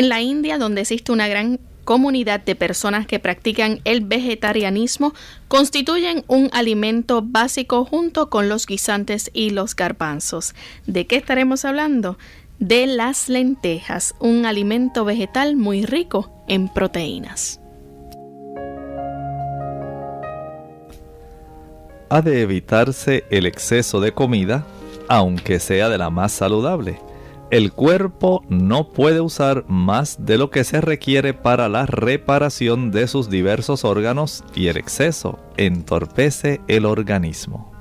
En la India, donde existe una gran comunidad de personas que practican el vegetarianismo, constituyen un alimento básico junto con los guisantes y los garbanzos. ¿De qué estaremos hablando? De las lentejas, un alimento vegetal muy rico en proteínas. Ha de evitarse el exceso de comida, aunque sea de la más saludable el cuerpo no puede usar más de lo que se requiere para la reparación de sus diversos órganos y el exceso entorpece el organismo.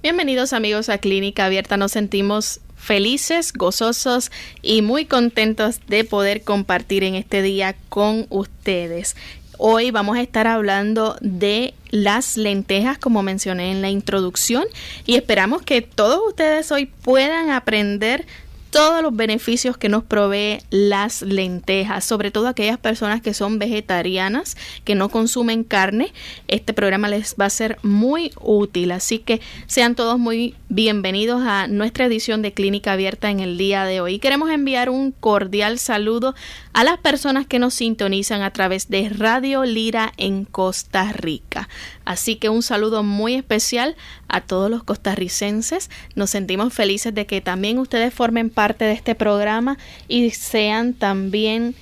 Bienvenidos amigos a Clínica Abierta. Nos sentimos felices, gozosos y muy contentos de poder compartir en este día con ustedes. Hoy vamos a estar hablando de las lentejas, como mencioné en la introducción, y esperamos que todos ustedes hoy puedan aprender todos los beneficios que nos provee las lentejas, sobre todo aquellas personas que son vegetarianas, que no consumen carne. Este programa les va a ser muy útil, así que sean todos muy bienvenidos a nuestra edición de Clínica Abierta en el día de hoy. Queremos enviar un cordial saludo a las personas que nos sintonizan a través de Radio Lira en Costa Rica. Así que un saludo muy especial a todos los costarricenses. Nos sentimos felices de que también ustedes formen parte de este programa y sean también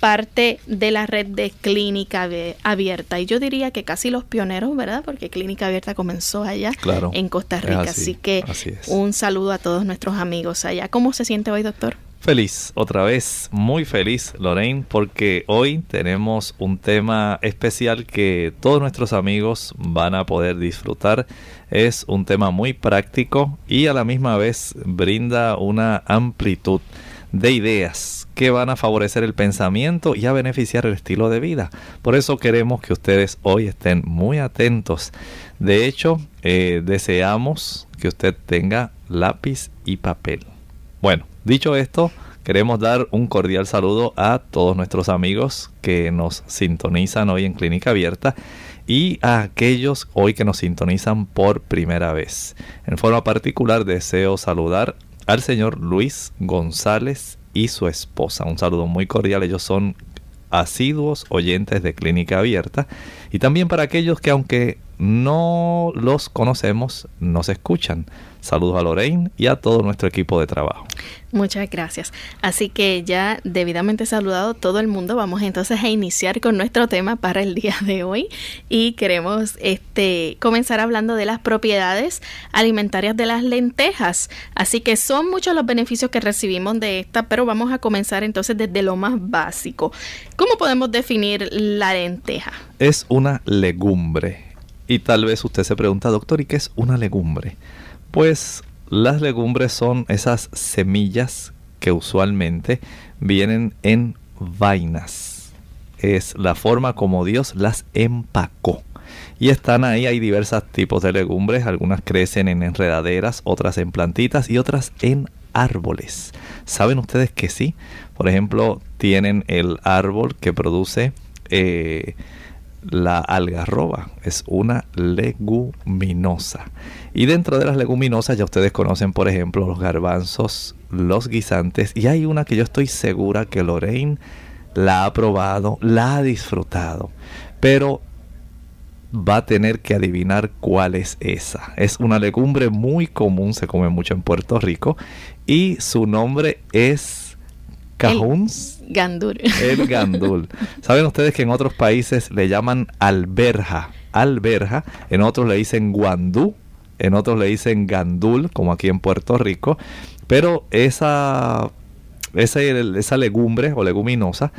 parte de la red de Clínica Abierta. Y yo diría que casi los pioneros, ¿verdad? Porque Clínica Abierta comenzó allá en Costa Rica. Así, que un saludo a todos nuestros amigos allá. ¿Cómo se siente hoy, doctor? Feliz, otra vez, muy feliz, Lorraine, porque hoy tenemos un tema especial que todos nuestros amigos van a poder disfrutar. Es un tema muy práctico y a la misma vez brinda una amplitud de ideas que van a favorecer el pensamiento y a beneficiar el estilo de vida. Por eso queremos que ustedes hoy estén muy atentos. De hecho, eh, deseamos que usted tenga lápiz y papel. Bueno, dicho esto, queremos dar un cordial saludo a todos nuestros amigos que nos sintonizan hoy en Clínica Abierta y a aquellos hoy que nos sintonizan por primera vez. En forma particular deseo saludar al señor Luis González y su esposa. Un saludo muy cordial, ellos son asiduos oyentes de Clínica Abierta y también para aquellos que aunque no los conocemos, nos escuchan. Saludos a Lorraine y a todo nuestro equipo de trabajo. Muchas gracias. Así que ya debidamente saludado todo el mundo, vamos entonces a iniciar con nuestro tema para el día de hoy y queremos este comenzar hablando de las propiedades alimentarias de las lentejas. Así que son muchos los beneficios que recibimos de esta, pero vamos a comenzar entonces desde lo más básico. ¿Cómo podemos definir la lenteja? Es una legumbre. Y tal vez usted se pregunta, doctor, ¿y qué es una legumbre? Pues las legumbres son esas semillas que usualmente vienen en vainas. Es la forma como Dios las empacó. Y están ahí, hay diversos tipos de legumbres, algunas crecen en enredaderas, otras en plantitas y otras en árboles. ¿Saben ustedes que sí? Por ejemplo, tienen el árbol que produce eh, la algarroba es una leguminosa. Y dentro de las leguminosas ya ustedes conocen, por ejemplo, los garbanzos, los guisantes. Y hay una que yo estoy segura que Lorraine la ha probado, la ha disfrutado. pero va a tener que adivinar cuál es esa. Es una legumbre muy común, se come mucho en Puerto Rico y su nombre es cajuns. Gandul. El gandul. Saben ustedes que en otros países le llaman alberja, alberja, en otros le dicen guandú, en otros le dicen gandul, como aquí en Puerto Rico, pero esa esa, esa legumbre o leguminosa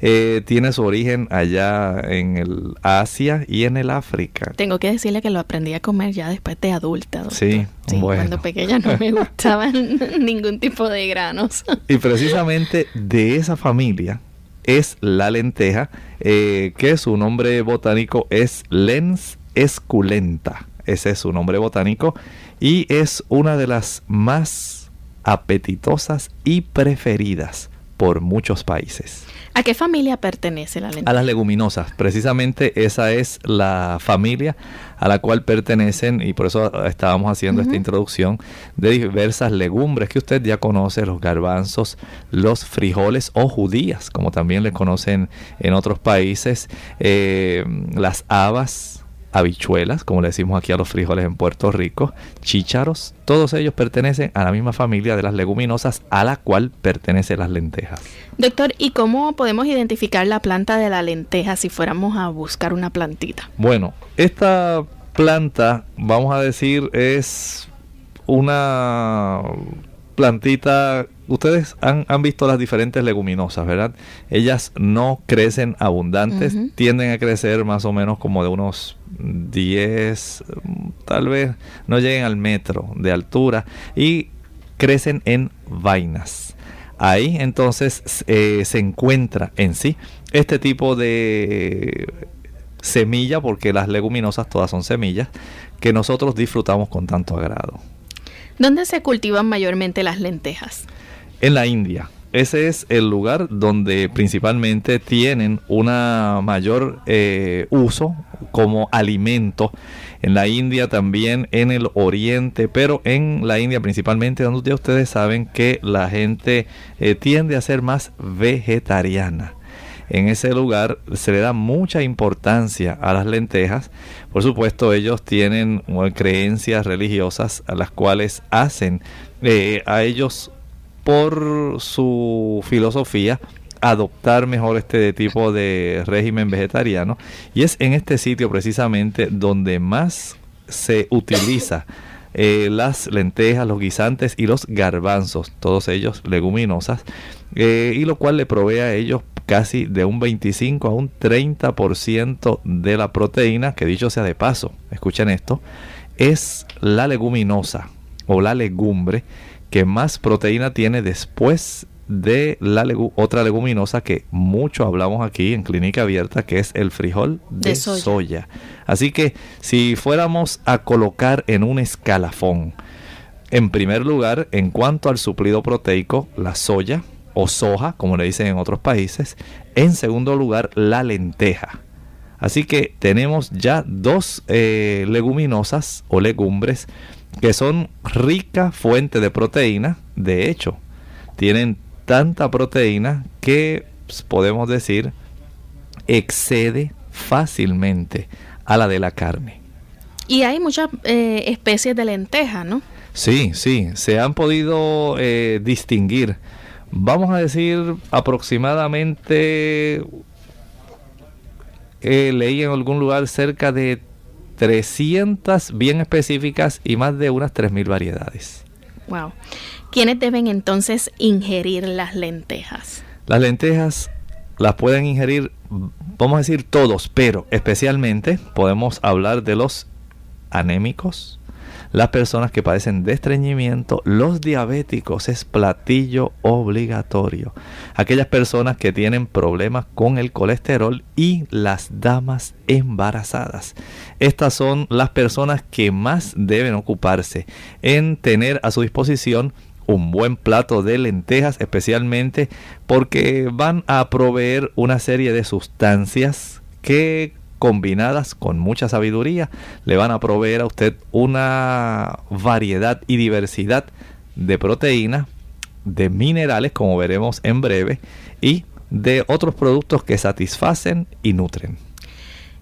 eh, tiene su origen allá en el Asia y en el África. Tengo que decirle que lo aprendí a comer ya después de adulta. Sí, bueno. Cuando pequeña no me gustaban ningún tipo de granos. Y precisamente de esa familia es la lenteja, eh, que su nombre botánico es Lens esculenta. Ese es su nombre botánico y es una de las más apetitosas y preferidas por muchos países. ¿A qué familia pertenece la lenteja? A las leguminosas. Precisamente esa es la familia a la cual pertenecen y por eso estábamos haciendo esta introducción de diversas legumbres que usted ya conoce, los garbanzos, los frijoles o judías, como también le conocen en otros países, eh, las habas, habichuelas, como le decimos aquí a los frijoles en Puerto Rico, chícharos, todos ellos pertenecen a la misma familia de las leguminosas a la cual pertenecen las lentejas. Doctor, ¿y cómo podemos identificar la planta de la lenteja si fuéramos a buscar una plantita? Bueno, esta planta, vamos a decir, es una plantita ustedes han, visto las diferentes leguminosas, ¿verdad? Ellas no crecen abundantes, tienden a crecer más o menos como de unos 10, tal vez no lleguen al metro de altura y crecen en vainas. Ahí entonces eh, se encuentra en sí este tipo de semilla, porque las leguminosas todas son semillas, que nosotros disfrutamos con tanto agrado. ¿Dónde se cultivan mayormente las lentejas? En la India. Ese es el lugar donde principalmente tienen una mayor eh, uso como alimento. En la India también, en el oriente, pero en la India principalmente, donde ustedes saben que la gente eh, tiende a ser más vegetariana. En ese lugar se le da mucha importancia a las lentejas. Por supuesto, ellos tienen creencias religiosas a las cuales hacen eh, a ellos por su filosofía adoptar mejor este tipo de régimen vegetariano y es en este sitio precisamente donde más se utiliza eh, las lentejas, los guisantes y los garbanzos, todos ellos leguminosas, eh, y lo cual le provee a ellos casi de un 25 a un 30% de la proteína, que dicho sea de paso, escuchen esto, es la leguminosa o la legumbre que más proteína tiene después de la otra leguminosa que mucho hablamos aquí en clínica abierta, que es el frijol de, soya. Así que si fuéramos a colocar en un escalafón, en primer lugar, en cuanto al suplido proteico, la soya o soja, como le dicen en otros países. En segundo lugar, la lenteja. Así que tenemos ya dos eh, leguminosas o legumbres que son rica fuente de proteína. De hecho, tienen tanta proteína que pues, podemos decir excede fácilmente a la de la carne. Y hay muchas eh, especies de lenteja, ¿no? Sí, sí, se han podido eh, distinguir. Vamos a decir aproximadamente, eh, leí en algún lugar cerca de 300 bien específicas y más de unas 3.000 variedades. Wow. ¿Quiénes deben entonces ingerir las lentejas? Las lentejas las pueden ingerir, vamos a decir todos, pero especialmente podemos hablar de los anémicos, las personas que padecen de estreñimiento, los diabéticos es platillo obligatorio. Aquellas personas que tienen problemas con el colesterol y las damas embarazadas. Estas son las personas que más deben ocuparse en tener a su disposición un buen plato de lentejas, especialmente porque van a proveer una serie de sustancias que combinadas con mucha sabiduría, le van a proveer a usted una variedad y diversidad de proteínas, de minerales, como veremos en breve, y de otros productos que satisfacen y nutren.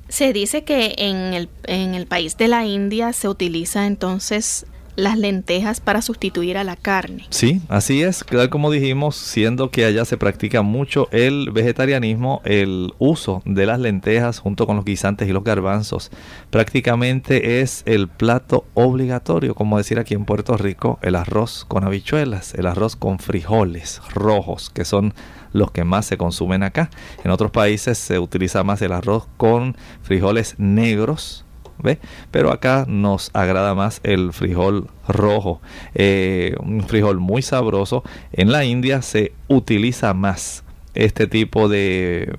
Se dice que en el, en el país de la India se utiliza entonces las lentejas para sustituir a la carne. Sí, así es, tal como dijimos, siendo que allá se practica mucho el vegetarianismo, el uso de las lentejas junto con los guisantes y los garbanzos prácticamente es el plato obligatorio, como decir aquí en Puerto Rico, el arroz con habichuelas, el arroz con frijoles rojos, que son los que más se consumen acá. En otros países se utiliza más el arroz con frijoles negros, pero acá nos agrada más el frijol rojo, eh, un frijol muy sabroso. En la India se utiliza más este tipo de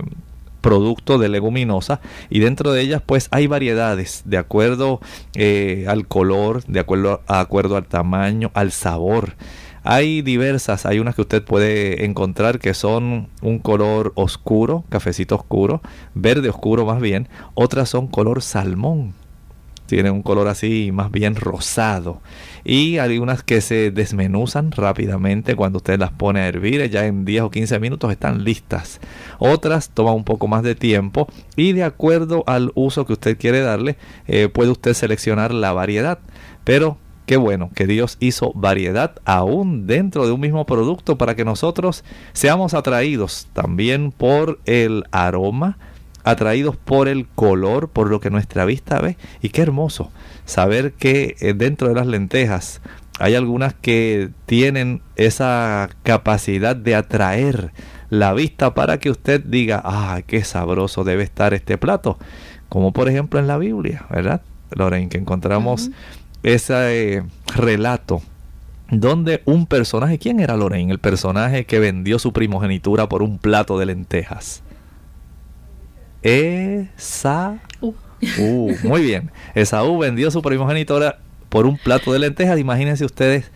producto de leguminosa y dentro de ellas pues hay variedades de acuerdo eh, al color, de acuerdo, a acuerdo al tamaño, al sabor. Hay diversas, hay unas que usted puede encontrar que son un color oscuro, cafecito oscuro, verde oscuro más bien, otras son color salmón, tiene un color así más bien rosado. Y hay unas que se desmenuzan rápidamente cuando usted las pone a hervir, ya en 10 o 15 minutos están listas. Otras toman un poco más de tiempo y de acuerdo al uso que usted quiere darle, eh, puede usted seleccionar la variedad. Pero qué bueno que Dios hizo variedad aún dentro de un mismo producto para que nosotros seamos atraídos también por el aroma, atraídos por el color, por lo que nuestra vista ve. Y qué hermoso saber que eh, dentro de las lentejas hay algunas que tienen esa capacidad de atraer la vista para que usted diga, ah, qué sabroso debe estar este plato. Como por ejemplo en la Biblia, ¿verdad? Lorraine, que encontramos ese eh, relato donde un personaje, ¿quién era Lorraine? El personaje que vendió su primogenitura por un plato de lentejas. Esaú. Uh, muy bien. Esaú vendió su primogenitora por un plato de lentejas. Imagínense ustedes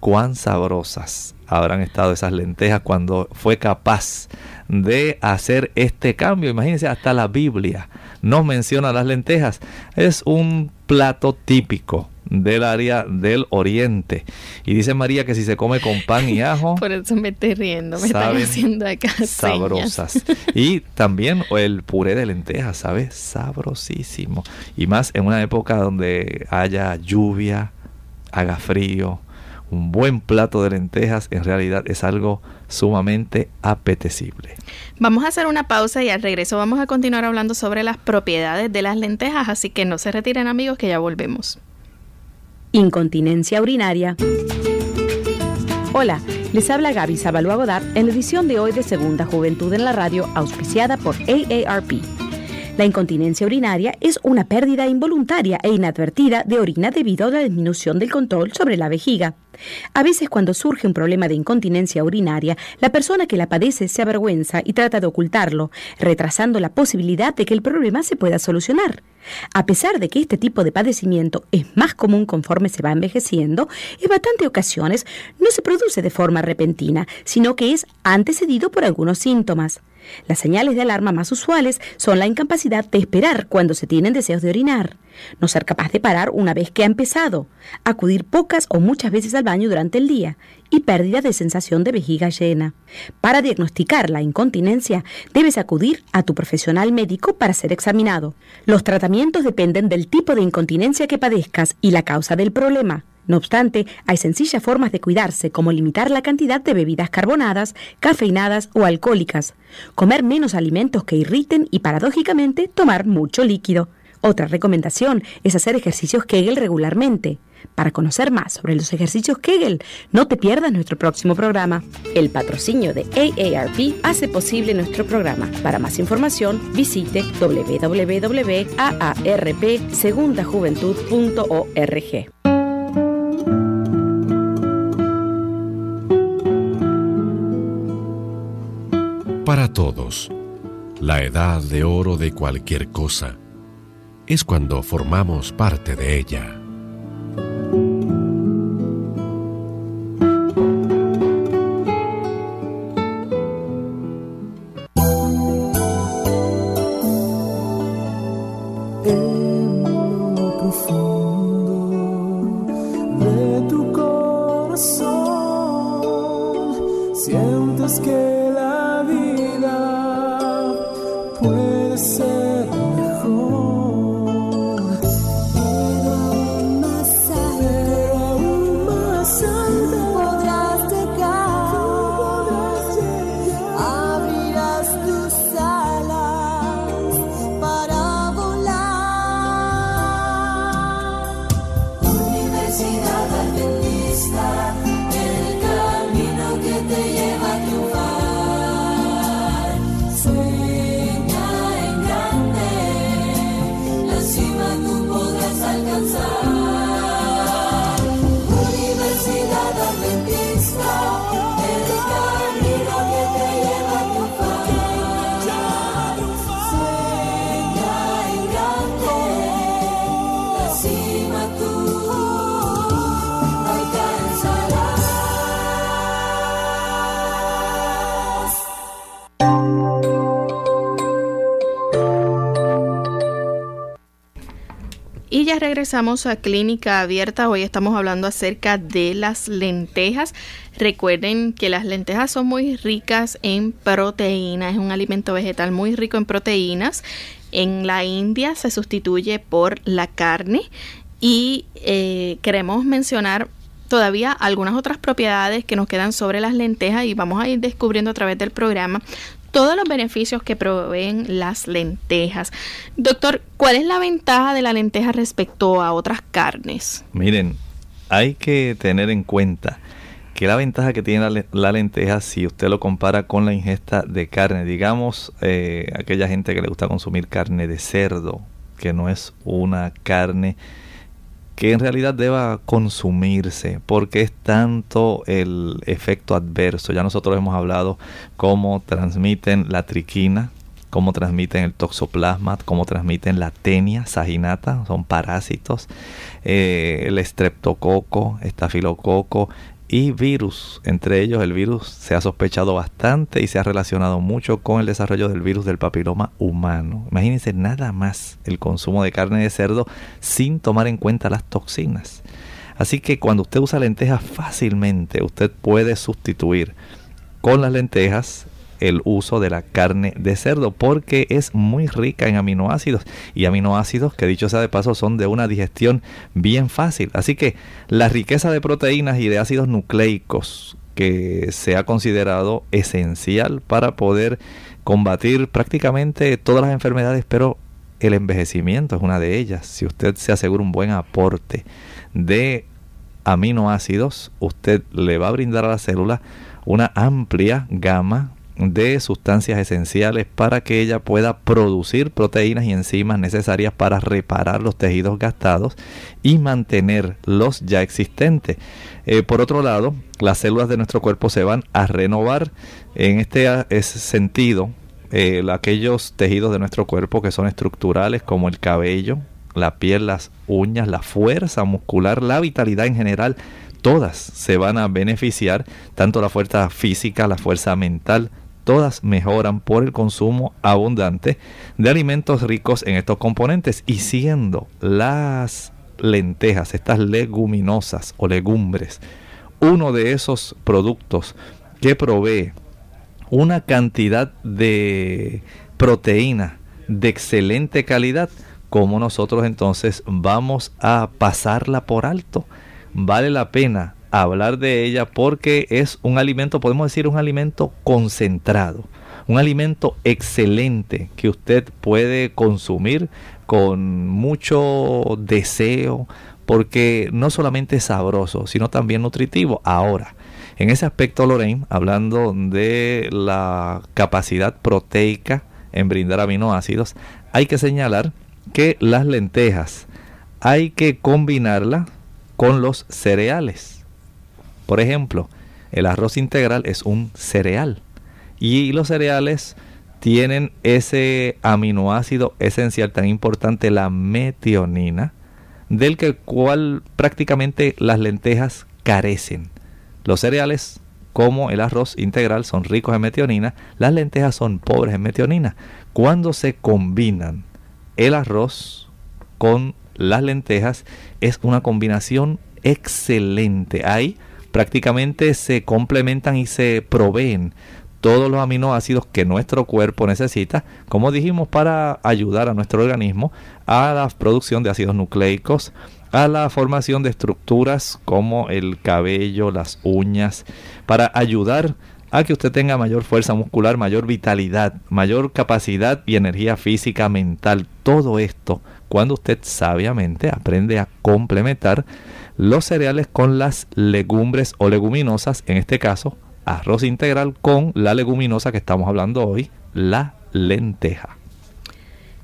cuán sabrosas habrán estado esas lentejas cuando fue capaz de hacer este cambio. Imagínense, hasta la Biblia nos menciona las lentejas. Es un plato típico del área del oriente. Y dice María que si se come con pan y ajo. Por eso me estoy riendo, me están haciendo acá. Sabrosas. Y también el puré de lentejas, ¿sabes? Sabrosísimo. Y más en una época donde haya lluvia, haga frío. Un buen plato de lentejas en realidad es algo sumamente apetecible. Vamos a hacer una pausa y al regreso vamos a continuar hablando sobre las propiedades de las lentejas, así que no se retiren amigos que ya volvemos. Incontinencia urinaria. Hola, les habla Gaby Zabalúa Godard en la edición de hoy de Segunda Juventud en la Radio, auspiciada por AARP. La incontinencia urinaria es una pérdida involuntaria e inadvertida de orina debido a la disminución del control sobre la vejiga. A veces cuando surge un problema de incontinencia urinaria, la persona que la padece se avergüenza y trata de ocultarlo, retrasando la posibilidad de que el problema se pueda solucionar. A pesar de que este tipo de padecimiento es más común conforme se va envejeciendo, en bastantes ocasiones no se produce de forma repentina, sino que es antecedido por algunos síntomas. Las señales de alarma más usuales son la incapacidad de esperar cuando se tienen deseos de orinar, no ser capaz de parar una vez que ha empezado, acudir pocas o muchas veces al baño durante el día y pérdida de sensación de vejiga llena. Para diagnosticar la incontinencia, debes acudir a tu profesional médico para ser examinado. Los tratamientos dependen del tipo de incontinencia que padezcas y la causa del problema. No obstante, hay sencillas formas de cuidarse, como limitar la cantidad de bebidas carbonadas, cafeinadas o alcohólicas, comer menos alimentos que irriten y, paradójicamente, tomar mucho líquido. Otra recomendación es hacer ejercicios Kegel regularmente. Para conocer más sobre los ejercicios Kegel, no te pierdas nuestro próximo programa. El patrocinio de AARP hace posible nuestro programa. Para más información, visite www.aarpsegundajuventud.org. para todos. La edad de oro de cualquier cosa es cuando formamos parte de ella. puede ser mejor. Regresamos a Clínica Abierta. Hoy estamos hablando acerca de las lentejas. Recuerden que las lentejas son muy ricas en proteínas. Es un alimento vegetal muy rico en proteínas. En la India se sustituye por la carne. Y eh, queremos mencionar todavía algunas otras propiedades que nos quedan sobre las lentejas y vamos a ir descubriendo a través del programa todos los beneficios que proveen las lentejas. Doctor, ¿cuál es la ventaja de la lenteja respecto a otras carnes? Miren, hay que tener en cuenta que la ventaja que tiene la, lenteja si usted lo compara con la ingesta de carne, digamos, eh, aquella gente que le gusta consumir carne de cerdo, que no es una carne que en realidad deba consumirse, porque es tanto el efecto adverso. Ya nosotros hemos hablado cómo transmiten la triquina, cómo transmiten el toxoplasma, cómo transmiten la tenia saginata, son parásitos, eh, el estreptococo, estafilococo, y virus. Entre ellos el virus se ha sospechado bastante y se ha relacionado mucho con el desarrollo del virus del papiloma humano. Imagínense nada más el consumo de carne de cerdo sin tomar en cuenta las toxinas. Así que cuando usted usa lentejas fácilmente usted puede sustituir con las lentejas el uso de la carne de cerdo porque es muy rica en aminoácidos y aminoácidos que dicho sea de paso son de una digestión bien fácil. Así que la riqueza de proteínas y de ácidos nucleicos que se ha considerado esencial para poder combatir prácticamente todas las enfermedades, pero el envejecimiento es una de ellas. Si usted se asegura un buen aporte de aminoácidos, usted le va a brindar a la célula una amplia gama de sustancias esenciales para que ella pueda producir proteínas y enzimas necesarias para reparar los tejidos gastados y mantener los ya existentes. Eh, por otro lado, las células de nuestro cuerpo se van a renovar en este sentido. Eh, aquellos tejidos de nuestro cuerpo que son estructurales como el cabello, la piel, las uñas, la fuerza muscular, la vitalidad en general, todas se van a beneficiar, tanto la fuerza física, la fuerza mental, todas mejoran por el consumo abundante de alimentos ricos en estos componentes y siendo las lentejas, estas leguminosas o legumbres, uno de esos productos que provee una cantidad de proteína de excelente calidad, como nosotros entonces vamos a pasarla por alto. Vale la pena hablar de ella porque es un alimento, podemos decir, un alimento concentrado, un alimento excelente que usted puede consumir con mucho deseo, porque no solamente es sabroso, sino también nutritivo. Ahora, en ese aspecto, Lorraine, hablando de la capacidad proteica en brindar aminoácidos, hay que señalar que las lentejas hay que combinarlas con los cereales por ejemplo, el arroz integral es un cereal y los cereales tienen ese aminoácido esencial tan importante, la metionina, del que cual prácticamente las lentejas carecen. Los cereales como el arroz integral son ricos en metionina, las lentejas son pobres en metionina. Cuando se combinan el arroz con las lentejas es una combinación excelente. Hay prácticamente se complementan y se proveen todos los aminoácidos que nuestro cuerpo necesita, como dijimos, para ayudar a nuestro organismo a la producción de ácidos nucleicos, a la formación de estructuras como el cabello, las uñas, para ayudar a que usted tenga mayor fuerza muscular, mayor vitalidad, mayor capacidad y energía física, mental. Todo esto, cuando usted sabiamente aprende a complementar los cereales con las legumbres o leguminosas, en este caso arroz integral con la leguminosa que estamos hablando hoy, la lenteja.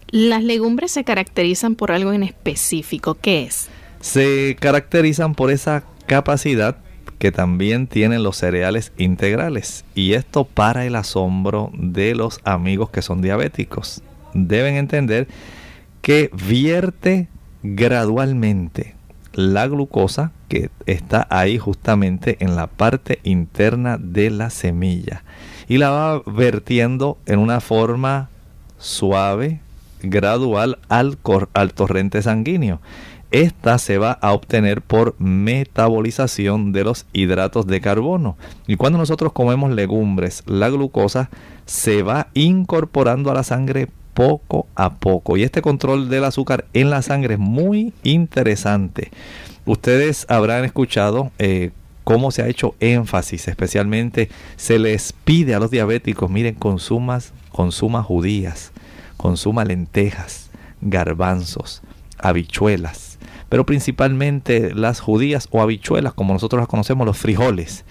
Las legumbres se caracterizan por algo en específico. ¿Qué es? Se caracterizan por esa capacidad que también tienen los cereales integrales. Y esto para el asombro de los amigos que son diabéticos. Deben entender que vierte gradualmente la glucosa que está ahí justamente en la parte interna de la semilla y la va vertiendo en una forma suave, gradual al, al torrente sanguíneo. Esta se va a obtener por metabolización de los hidratos de carbono. Y cuando nosotros comemos legumbres, la glucosa se va incorporando a la sangre poco a poco. Y este control del azúcar en la sangre es muy interesante. Ustedes habrán escuchado eh, cómo se ha hecho énfasis, especialmente se les pide a los diabéticos, miren, consumas, consuma judías, consuma lentejas, garbanzos, habichuelas, pero principalmente las judías o habichuelas, como nosotros las conocemos, los frijoles.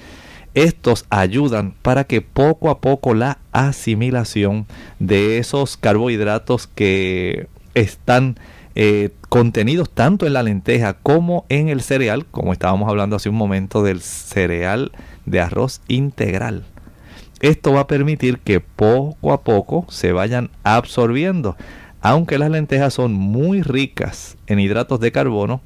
Estos ayudan para que poco a poco la asimilación de esos carbohidratos que están eh, contenidos tanto en la lenteja como en el cereal, como estábamos hablando hace un momento del cereal de arroz integral. Esto va a permitir que poco a poco se vayan absorbiendo. Aunque las lentejas son muy ricas en hidratos de carbono,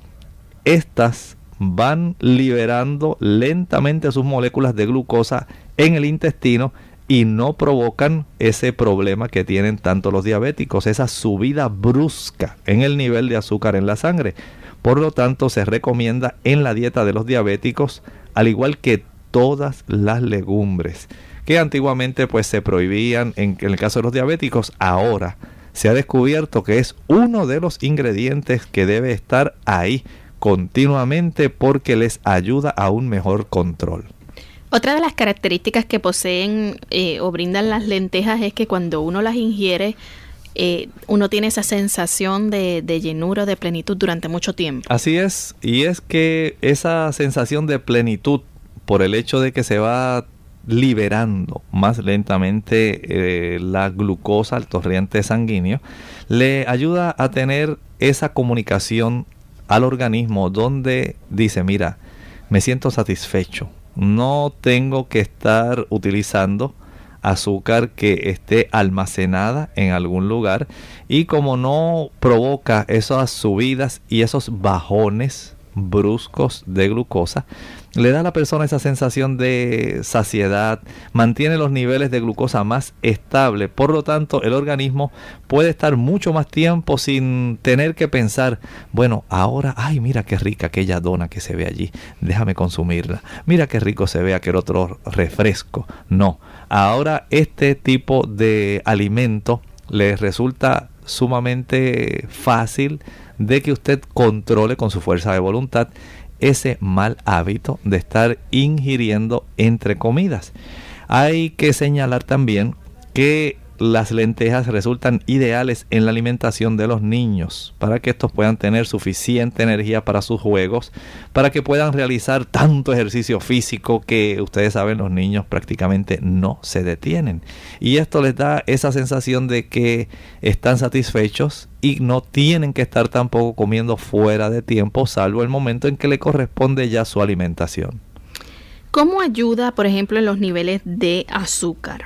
estas van liberando lentamente sus moléculas de glucosa en el intestino y no provocan ese problema que tienen tanto los diabéticos, esa subida brusca en el nivel de azúcar en la sangre. Por lo tanto, se recomienda en la dieta de los diabéticos, al igual que todas las legumbres, que antiguamente pues se prohibían en, en el caso de los diabéticos, ahora se ha descubierto que es uno de los ingredientes que debe estar ahí continuamente porque les ayuda a un mejor control. Otra de las características que poseen eh, o brindan las lentejas es que cuando uno las ingiere, eh, uno tiene esa sensación de, de llenura, de plenitud durante mucho tiempo. Así es, y es que esa sensación de plenitud, por el hecho de que se va liberando más lentamente eh, la glucosa al torrente sanguíneo, le ayuda a tener esa comunicación al organismo donde dice, mira, me siento satisfecho, no tengo que estar utilizando azúcar que esté almacenada en algún lugar. Y como no provoca esas subidas y esos bajones bruscos de glucosa, le da a la persona esa sensación de saciedad, mantiene los niveles de glucosa más estables, por lo tanto el organismo puede estar mucho más tiempo sin tener que pensar, bueno, ahora, ay, mira qué rica aquella dona que se ve allí, déjame consumirla, mira qué rico se ve aquel otro refresco. No, ahora este tipo de alimento le resulta sumamente fácil de que usted controle con su fuerza de voluntad ese mal hábito de estar ingiriendo entre comidas. Hay que señalar también que las lentejas resultan ideales en la alimentación de los niños para que estos puedan tener suficiente energía para sus juegos, para que puedan realizar tanto ejercicio físico que ustedes saben los niños prácticamente no se detienen. Y esto les da esa sensación de que están satisfechos y no tienen que estar tampoco comiendo fuera de tiempo, salvo el momento en que le corresponde ya su alimentación. ¿Cómo ayuda, por ejemplo, en los niveles de azúcar?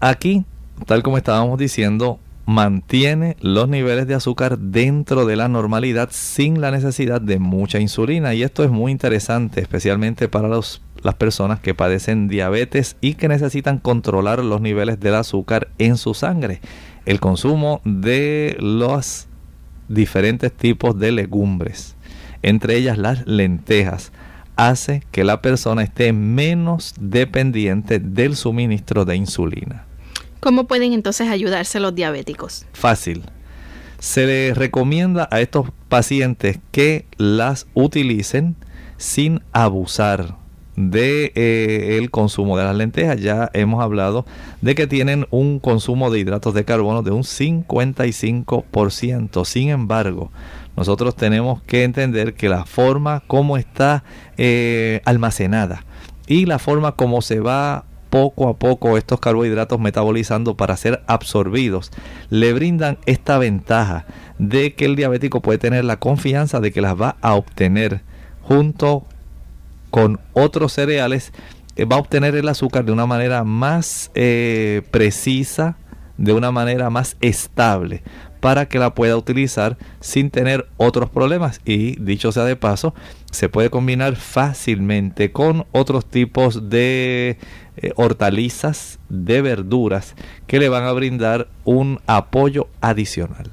Aquí tal como estábamos diciendo, mantiene los niveles de azúcar dentro de la normalidad sin la necesidad de mucha insulina. Y esto es muy interesante, especialmente para las personas que padecen diabetes y que necesitan controlar los niveles del azúcar en su sangre. El consumo de los diferentes tipos de legumbres, entre ellas las lentejas, hace que la persona esté menos dependiente del suministro de insulina. ¿Cómo pueden entonces ayudarse los diabéticos? Fácil. Se les recomienda a estos pacientes que las utilicen sin abusar de eh, consumo de las lentejas. Ya hemos hablado de que tienen un consumo de hidratos de carbono de un 55%. Sin embargo, nosotros tenemos que entender que la forma como está eh, almacenada y la forma como se va poco a poco estos carbohidratos metabolizando para ser absorbidos, le brindan esta ventaja de que el diabético puede tener la confianza de que las va a obtener junto con otros cereales, eh, va a obtener el azúcar de una manera más eh, precisa, de una manera más estable para que la pueda utilizar sin tener otros problemas. Y dicho sea de paso se puede combinar fácilmente con otros tipos de eh, hortalizas de verduras que le van a brindar un apoyo adicional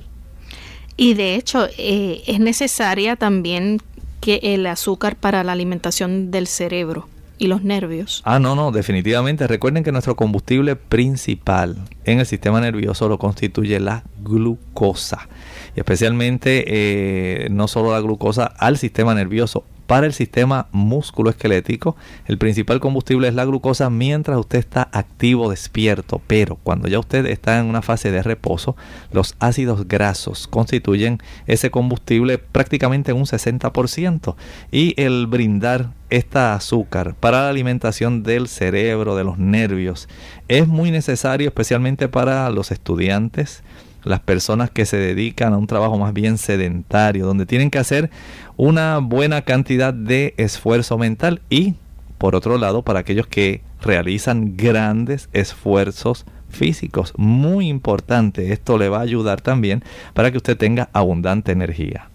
y de hecho eh, es necesaria también que el azúcar para la alimentación del cerebro y los nervios. Ah, no, no, definitivamente. Recuerden que nuestro combustible principal en el sistema nervioso lo constituye la glucosa. Y especialmente eh, no solo la glucosa al sistema nervioso, para el sistema musculoesquelético, el principal combustible es la glucosa mientras usted está activo, despierto. Pero cuando ya usted está en una fase de reposo, los ácidos grasos constituyen ese combustible prácticamente un 60%. Y el brindar esta azúcar para la alimentación del cerebro, de los nervios, es muy necesario especialmente para los estudiantes, las personas que se dedican a un trabajo más bien sedentario, donde tienen que hacer una buena cantidad de esfuerzo mental y, por otro lado, para aquellos que realizan grandes esfuerzos físicos. Muy importante, esto le va a ayudar también para que usted tenga abundante energía.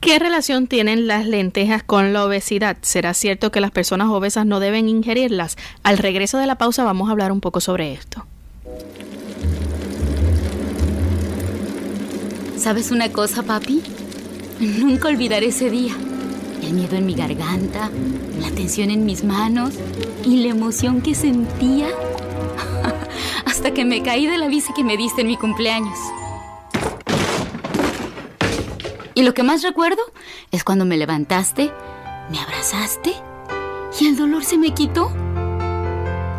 ¿Qué relación tienen las lentejas con la obesidad? ¿Será cierto que las personas obesas no deben ingerirlas? Al regreso de la pausa vamos a hablar un poco sobre esto. ¿Sabes una cosa, papi? Nunca olvidaré ese día. El miedo en mi garganta, la tensión en mis manos y la emoción que sentía hasta que me caí de la bici que me diste en mi cumpleaños. Y lo que más recuerdo es cuando me levantaste, me abrazaste y el dolor se me quitó.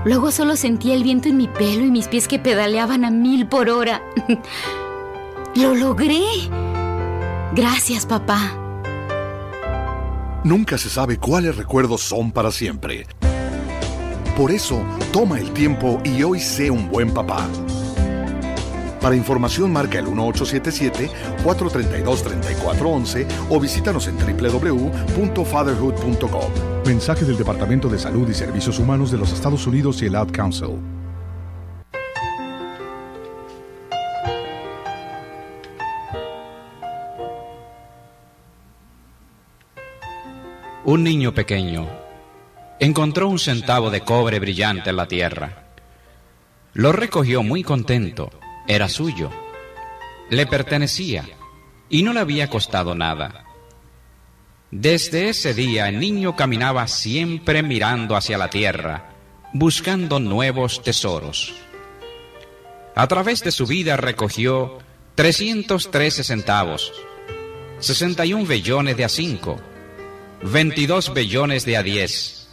Luego solo sentía el viento en mi pelo y mis pies que pedaleaban a mil por hora. ¡Lo logré! Gracias, papá. Nunca se sabe cuáles recuerdos son para siempre. Por eso, toma el tiempo y hoy sé un buen papá. Para información marca el 1877-432-3411 o visítanos en www.fatherhood.com. Mensaje del Departamento de Salud y Servicios Humanos de los Estados Unidos y el Ad Council. Un niño pequeño encontró un centavo de cobre brillante en la tierra. Lo recogió muy contento, era suyo, le pertenecía y no le había costado nada. Desde ese día el niño caminaba siempre mirando hacia la tierra, buscando nuevos tesoros. A través de su vida recogió 313 centavos, 61 bellones de a cinco, 22 bellones de a 10,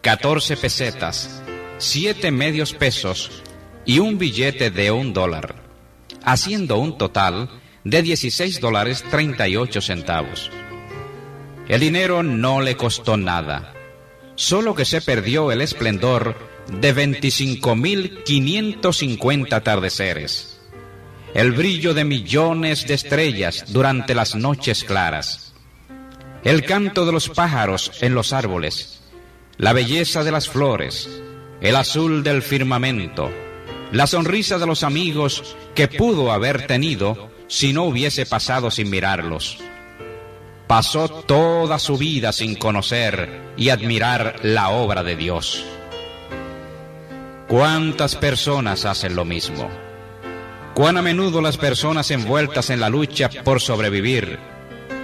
14 pesetas, 7 medios pesos y un billete de un dólar, haciendo un total de 16 dólares 38 centavos. El dinero no le costó nada, solo que se perdió el esplendor de 25.550 atardeceres, el brillo de millones de estrellas durante las noches claras el canto de los pájaros en los árboles, la belleza de las flores, el azul del firmamento, la sonrisa de los amigos que pudo haber tenido si no hubiese pasado sin mirarlos. Pasó toda su vida sin conocer y admirar la obra de Dios. ¿Cuántas personas hacen lo mismo? ¿Cuán a menudo las personas envueltas en la lucha por sobrevivir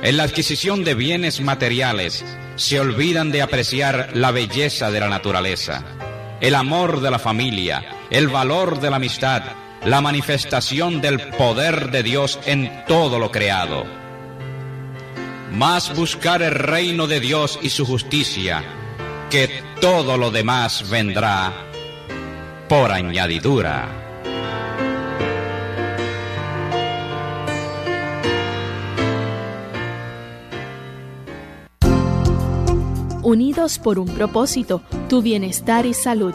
en la adquisición de bienes materiales se olvidan de apreciar la belleza de la naturaleza, el amor de la familia, el valor de la amistad, la manifestación del poder de Dios en todo lo creado. Más buscar el reino de Dios y su justicia, que todo lo demás vendrá por añadidura. Unidos por un propósito, tu bienestar y salud.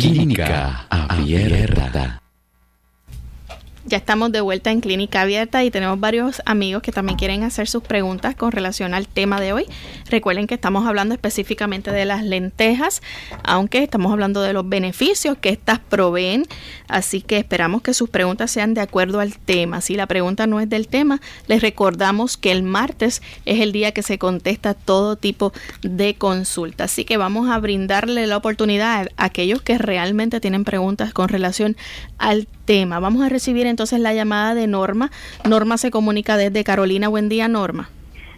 Clínica Abierta. Ya estamos de vuelta en Clínica Abierta y tenemos varios amigos que también quieren hacer sus preguntas con relación al tema de hoy. Recuerden que estamos hablando específicamente de las lentejas, aunque estamos hablando de los beneficios que éstas proveen, así que esperamos que sus preguntas sean de acuerdo al tema. Si la pregunta no es del tema, les recordamos que el martes es el día que se contesta todo tipo de consultas, así que vamos a brindarle la oportunidad a aquellos que realmente tienen preguntas con relación al tema. Vamos a recibir entonces la llamada de Norma. Norma se comunica desde Carolina. Buen día, Norma.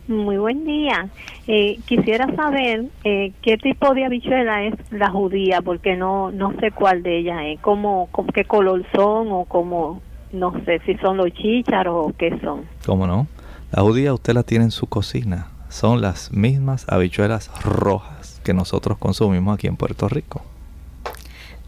Muy buen día. Eh, quisiera saber eh, qué tipo de habichuela es la judía, porque no no sé cuál de ellas es, cómo, qué color son o cómo, no sé si son los chícharos o qué son. ¿Cómo no? La judía usted la tiene en su cocina. Son las mismas habichuelas rojas que nosotros consumimos aquí en Puerto Rico.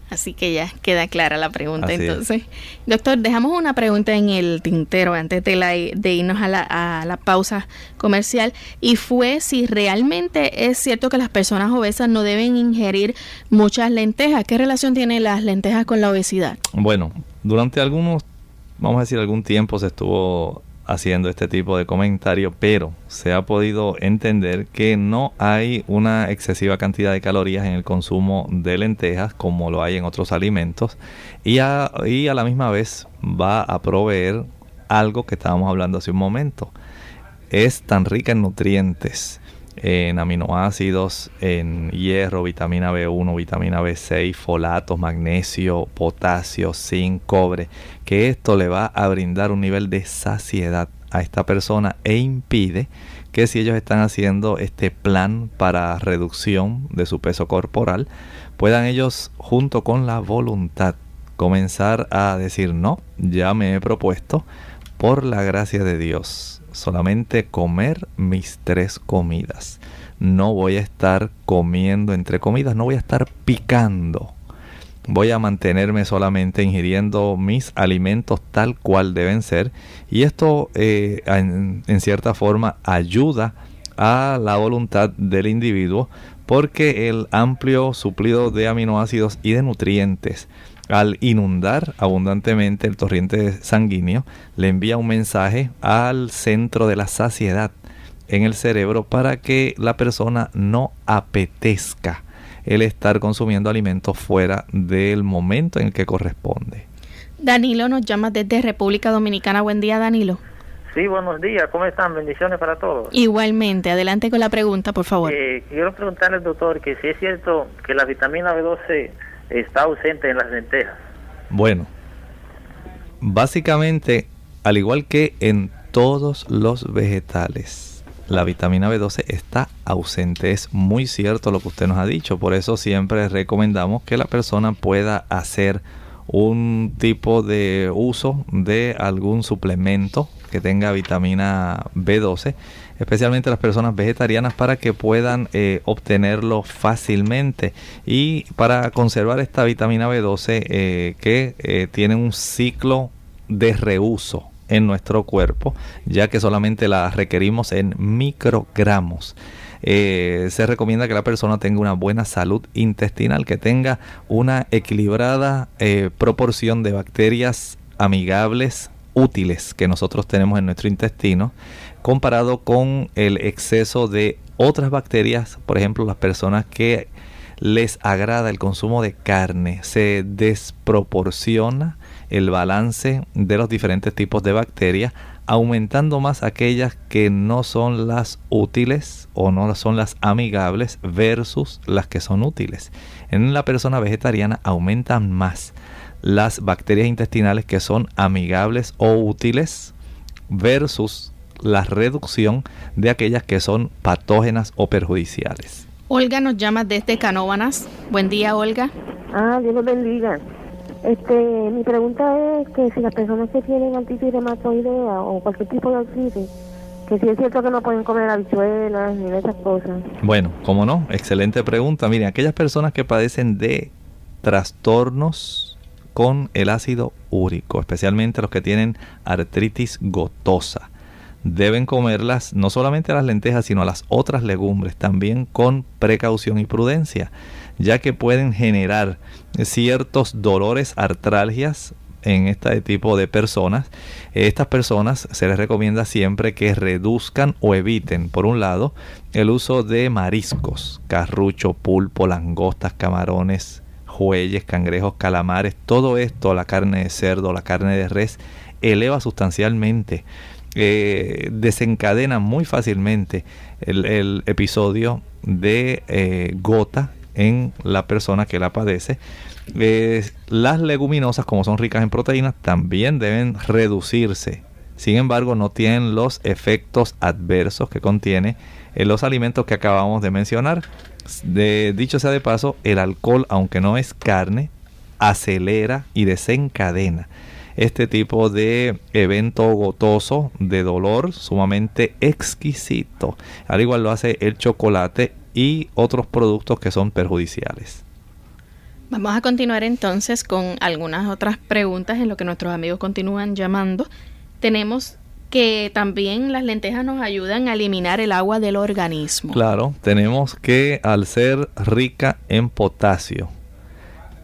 Así que ya queda clara la pregunta entonces. Doctor, dejamos una pregunta en el tintero antes de, la, de irnos a la, a la pausa comercial y fue si realmente es cierto que las personas obesas no deben ingerir muchas lentejas. ¿Qué relación tienen las lentejas con la obesidad? Bueno, durante algunos, vamos a decir, algún tiempo se estuvo haciendo este tipo de comentario, pero se ha podido entender que no hay una excesiva cantidad de calorías en el consumo de lentejas como lo hay en otros alimentos y a, y a la misma vez va a proveer algo que estábamos hablando hace un momento. Es tan rica en nutrientes, en aminoácidos, en hierro, vitamina B1, vitamina B6, folatos, magnesio, potasio, zinc, cobre, que esto le va a brindar un nivel de saciedad a esta persona e impide que si ellos están haciendo este plan para reducción de su peso corporal, puedan ellos junto con la voluntad comenzar a decir no, ya me he propuesto por la gracia de Dios solamente comer mis tres comidas. No voy a estar comiendo entre comidas, no voy a estar picando voy a mantenerme solamente ingiriendo mis alimentos tal cual deben ser y esto eh, en, cierta forma ayuda a la voluntad del individuo porque el amplio suplido de aminoácidos y de nutrientes al inundar abundantemente el torrente sanguíneo le envía un mensaje al centro de la saciedad en el cerebro para que la persona no apetezca el estar consumiendo alimentos fuera del momento en el que corresponde. Danilo nos llama desde República Dominicana. Buen día, Danilo. Sí, buenos días. ¿Cómo están? Bendiciones para todos. Igualmente. Adelante con la pregunta, por favor. Eh, quiero preguntarle al doctor que si es cierto que la vitamina B12 está ausente en las lentejas. Bueno, básicamente, al igual que en todos los vegetales, la vitamina B12 está ausente. Es muy cierto lo que usted nos ha dicho. Por eso siempre recomendamos que la persona pueda hacer un tipo de uso de algún suplemento que tenga vitamina B12, especialmente las personas vegetarianas para que puedan eh, obtenerlo fácilmente y para conservar esta vitamina B12 eh, que eh, tiene un ciclo de reuso en nuestro cuerpo, ya que solamente la requerimos en microgramos. Se recomienda que la persona tenga una buena salud intestinal, que tenga una equilibrada proporción de bacterias amigables, útiles que nosotros tenemos en nuestro intestino, comparado con el exceso de otras bacterias, por ejemplo, las personas que les agrada el consumo de carne, se desproporciona el balance de los diferentes tipos de bacterias, aumentando más aquellas que no son las útiles o no son las amigables versus las que son útiles. En la persona vegetariana aumentan más las bacterias intestinales que son amigables o útiles versus la reducción de aquellas que son patógenas o perjudiciales. Olga nos llama desde Canóvanas. Buen día, Olga. Ah, Dios los bendiga. Este, mi pregunta es que si las personas que tienen artritis reumatoidea o cualquier tipo de artritis, que si es cierto que no pueden comer habichuelas ni esas cosas. Bueno, cómo no, excelente pregunta. Miren, aquellas personas que padecen de trastornos con el ácido úrico, especialmente los que tienen artritis gotosa, deben comerlas no solamente las lentejas, sino las otras legumbres, también con precaución y prudencia ya que pueden generar ciertos dolores, artralgias en este tipo de personas. Estas personas se les recomienda siempre que reduzcan o eviten, por un lado, el uso de mariscos, carrucho, pulpo, langostas, camarones, jueyes, cangrejos, calamares, todo esto, la carne de cerdo, la carne de res, eleva sustancialmente, eh, desencadena muy fácilmente el, episodio de eh, gota en la persona que la padece. Eh, las leguminosas, como son ricas en proteínas, también deben reducirse. Sin embargo, no tienen los efectos adversos que contiene en los alimentos que acabamos de mencionar. De, dicho sea de paso, el alcohol, aunque no es carne, acelera y desencadena este tipo de evento gotoso de dolor sumamente exquisito. Al igual lo hace el chocolate y otros productos que son perjudiciales. Vamos a continuar entonces con algunas otras preguntas en lo que nuestros amigos continúan llamando. Tenemos que también las lentejas nos ayudan a eliminar el agua del organismo. Claro, tenemos que al ser rica en potasio,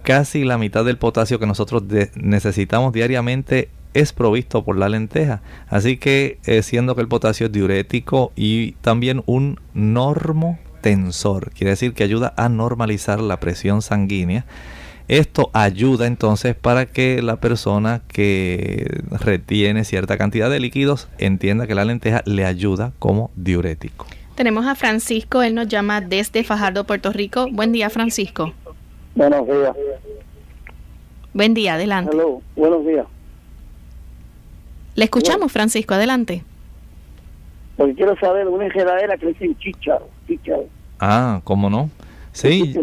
casi la mitad del potasio que nosotros necesitamos diariamente es provisto por la lenteja. Así que eh, siendo que el potasio es diurético y también un normo tensor, quiere decir que ayuda a normalizar la presión sanguínea. Esto ayuda entonces para que la persona que retiene cierta cantidad de líquidos entienda que la lenteja le ayuda como diurético. Tenemos a Francisco, él nos llama desde Fajardo, Puerto Rico. Buen día, Francisco. Buenos días. Buen día, adelante. buenos días. Le escuchamos, Francisco, adelante. Porque quiero saber, una enredadera que dice chicharo, chicharo. Ah, ¿cómo no? Sí.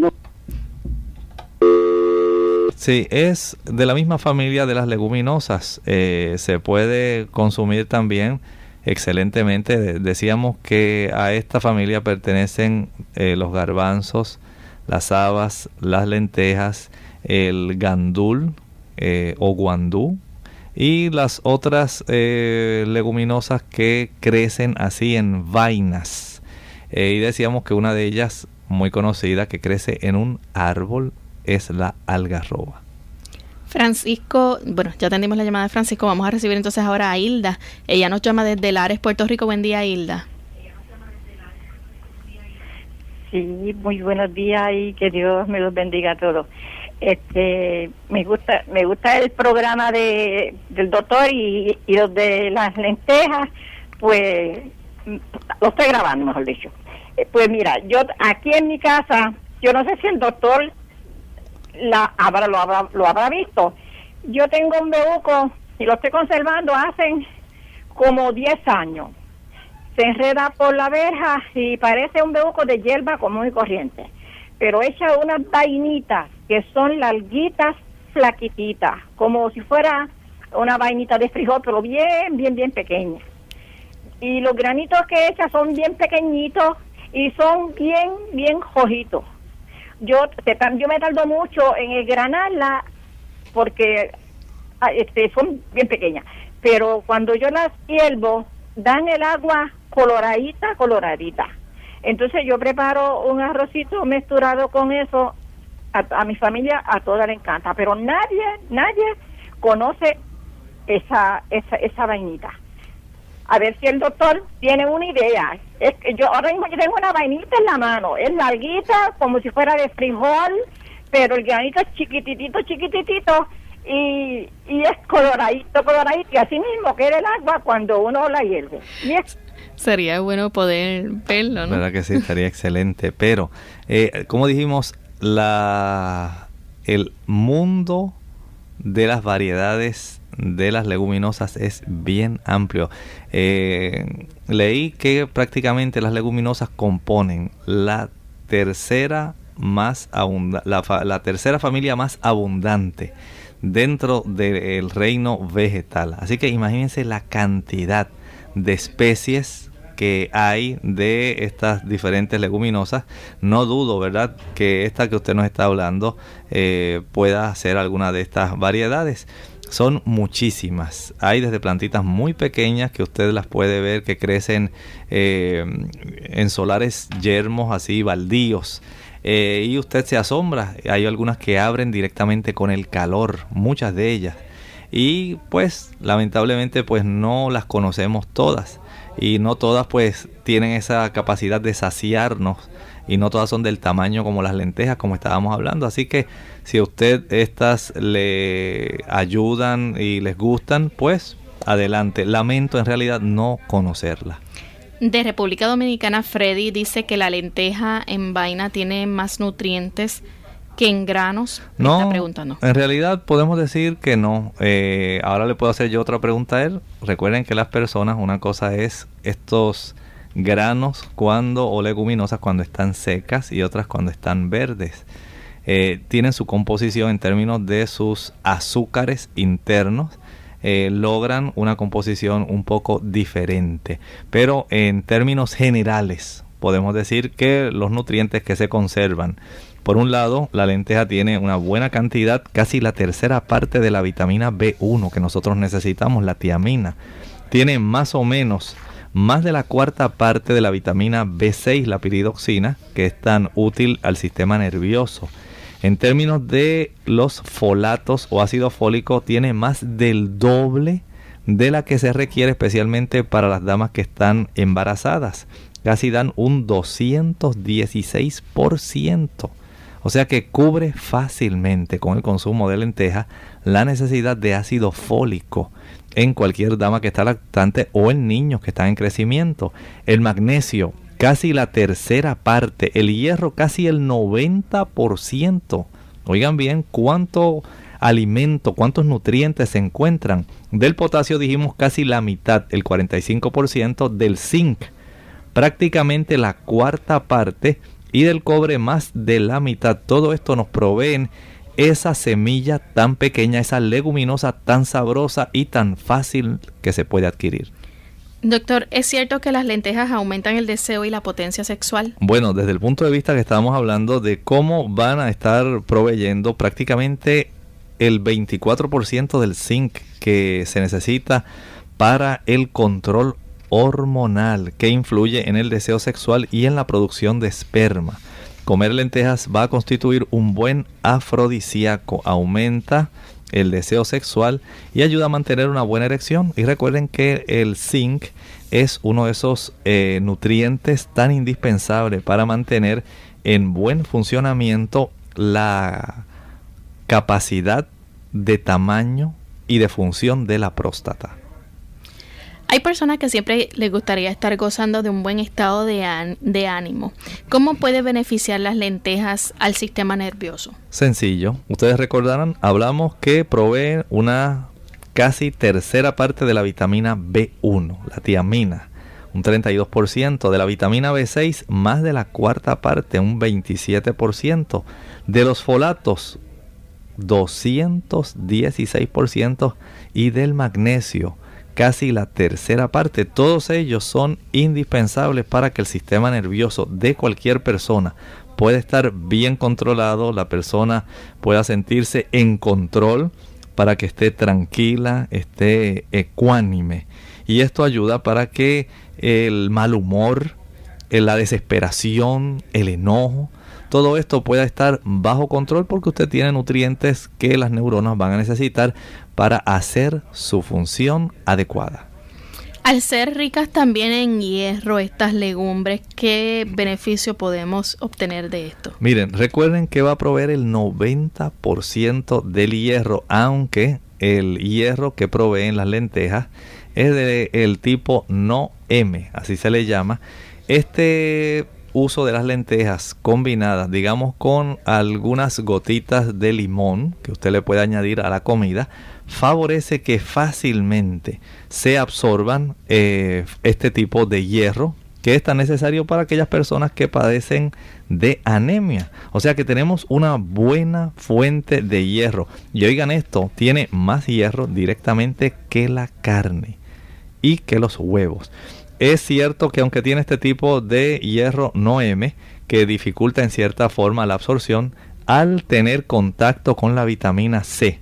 Sí, es de la misma familia de las leguminosas. Eh, se puede consumir también excelentemente. Decíamos que a esta familia pertenecen eh, los garbanzos, las habas, las lentejas, el gandul eh, o guandú y las otras leguminosas que crecen así en vainas eh, y decíamos que una de ellas, muy conocida, que crece en un árbol, es la algarroba. Francisco, bueno, ya atendimos la llamada de Francisco, vamos a recibir entonces ahora a Hilda. Ella nos llama desde Lares, Puerto Rico. Buen día, Hilda. Sí, muy buenos días y que Dios me los bendiga a todos. Este, me gusta, me gusta el programa de, del doctor y, y los de las lentejas, pues lo estoy grabando, mejor dicho. Eh, pues mira, yo aquí en mi casa, yo no sé si el doctor la habrá, lo, habrá, lo habrá visto. Yo tengo un bebuco y lo estoy conservando hace como 10 años. Se enreda por la verja y parece un bebuco de hierba común y corriente. Pero echa unas vainitas que son larguitas, flaquititas, como si fuera una vainita de frijol, pero bien, bien, bien pequeña. Y los granitos que echa son bien pequeñitos y son bien, bien rojitos. Yo, yo me tardo mucho en granarla porque ah, este, son bien pequeñas, pero cuando yo las hiervo, dan el agua coloradita, coloradita. Entonces yo preparo un arrocito mezclado con eso, a, mi familia a toda le encanta, pero nadie, nadie conoce esa, esa, esa vainita a ver si el doctor tiene una idea. Es que yo ahora mismo yo tengo una vainita en la mano, es larguita, como si fuera de frijol, pero el granito es chiquititito, chiquititito, y, y es coloradito, coloradito, y así mismo queda el agua cuando uno la hierve. Sería bueno poder verlo, ¿no? Verdad que sí, estaría excelente, pero eh, como dijimos, la el mundo de las variedades de las leguminosas es bien amplio. Eh, leí que prácticamente las leguminosas componen la tercera más la, la tercera familia más abundante dentro del reino vegetal. Así que imagínense la cantidad de especies que hay de estas diferentes leguminosas. No dudo, ¿verdad?, que esta que usted nos está hablando eh, pueda ser alguna de estas variedades. Son muchísimas. Hay desde plantitas muy pequeñas que usted las puede ver que crecen eh, en solares yermos así, baldíos. Eh, y usted se asombra. Hay algunas que abren directamente con el calor, muchas de ellas. Y pues lamentablemente pues no las conocemos todas. Y no todas pues tienen esa capacidad de saciarnos. Y no todas son del tamaño como las lentejas como estábamos hablando. Así que si a usted estas le ayudan y les gustan pues adelante. Lamento en realidad no conocerla. De República Dominicana Freddy dice que la lenteja en vaina tiene más nutrientes que en granos? No, en realidad podemos decir que no. Eh, ahora le puedo hacer yo otra pregunta a él. Recuerden que las personas, una cosa es estos granos cuando o leguminosas cuando están secas y otras cuando están verdes. Eh, tienen su composición en términos de sus azúcares internos. Eh, logran una composición un poco diferente. Pero en términos generales podemos decir que los nutrientes que se conservan por un lado, la lenteja tiene una buena cantidad, casi la tercera parte de la vitamina B1 que nosotros necesitamos, la tiamina. Tiene más o menos más de la cuarta parte de la vitamina B6, la piridoxina, que es tan útil al sistema nervioso. En términos de los folatos o ácido fólico, tiene más del doble de la que se requiere especialmente para las damas que están embarazadas. Casi dan un 216%. O sea que cubre fácilmente con el consumo de lenteja la necesidad de ácido fólico en cualquier dama que está lactante o en niños que están en crecimiento. El magnesio, casi la tercera parte. El hierro, casi el 90%. Oigan bien cuánto alimento, cuántos nutrientes se encuentran. Del potasio dijimos casi la mitad, el 45% del zinc. Prácticamente la cuarta parte y del cobre más de la mitad. Todo esto nos proveen esa semilla tan pequeña, esa leguminosa tan sabrosa y tan fácil que se puede adquirir. Doctor, ¿es cierto que las lentejas aumentan el deseo y la potencia sexual? Bueno, desde el punto de vista que estábamos hablando de cómo van a estar proveyendo prácticamente el 24% del zinc que se necesita para el control hormonal que influye en el deseo sexual y en la producción de esperma. Comer lentejas va a constituir un buen afrodisíaco, aumenta el deseo sexual y ayuda a mantener una buena erección. Y recuerden que el zinc es uno de esos eh, nutrientes tan indispensables para mantener en buen funcionamiento la capacidad de tamaño y de función de la próstata. Hay personas que siempre les gustaría estar gozando de un buen estado de, ánimo. ¿Cómo puede beneficiar las lentejas al sistema nervioso? Sencillo. Ustedes recordarán, hablamos que proveen una casi tercera parte de la vitamina B1, la tiamina. Un 32% de la vitamina B6, más de la cuarta parte, un 27%. De los folatos, 216% y del magnesio, casi la tercera parte. Todos ellos son indispensables para que el sistema nervioso de cualquier persona pueda estar bien controlado, la persona pueda sentirse en control para que esté tranquila, esté ecuánime. Y esto ayuda para que el mal humor, la desesperación, el enojo, todo esto pueda estar bajo control porque usted tiene nutrientes que las neuronas van a necesitar para hacer su función adecuada. Al ser ricas también en hierro estas legumbres, ¿qué beneficio podemos obtener de esto? Miren, recuerden que va a proveer el 90% del hierro, aunque el hierro que proveen las lentejas es del tipo no M, así se le llama. Este uso de las lentejas combinadas, digamos con algunas gotitas de limón que usted le puede añadir a la comida, favorece que fácilmente se absorban eh, este tipo de hierro que es tan necesario para aquellas personas que padecen de anemia. O sea que tenemos una buena fuente de hierro. Y oigan esto, tiene más hierro directamente que la carne y que los huevos. Es cierto que aunque tiene este tipo de hierro no M, que dificulta en cierta forma la absorción, al tener contacto con la vitamina C,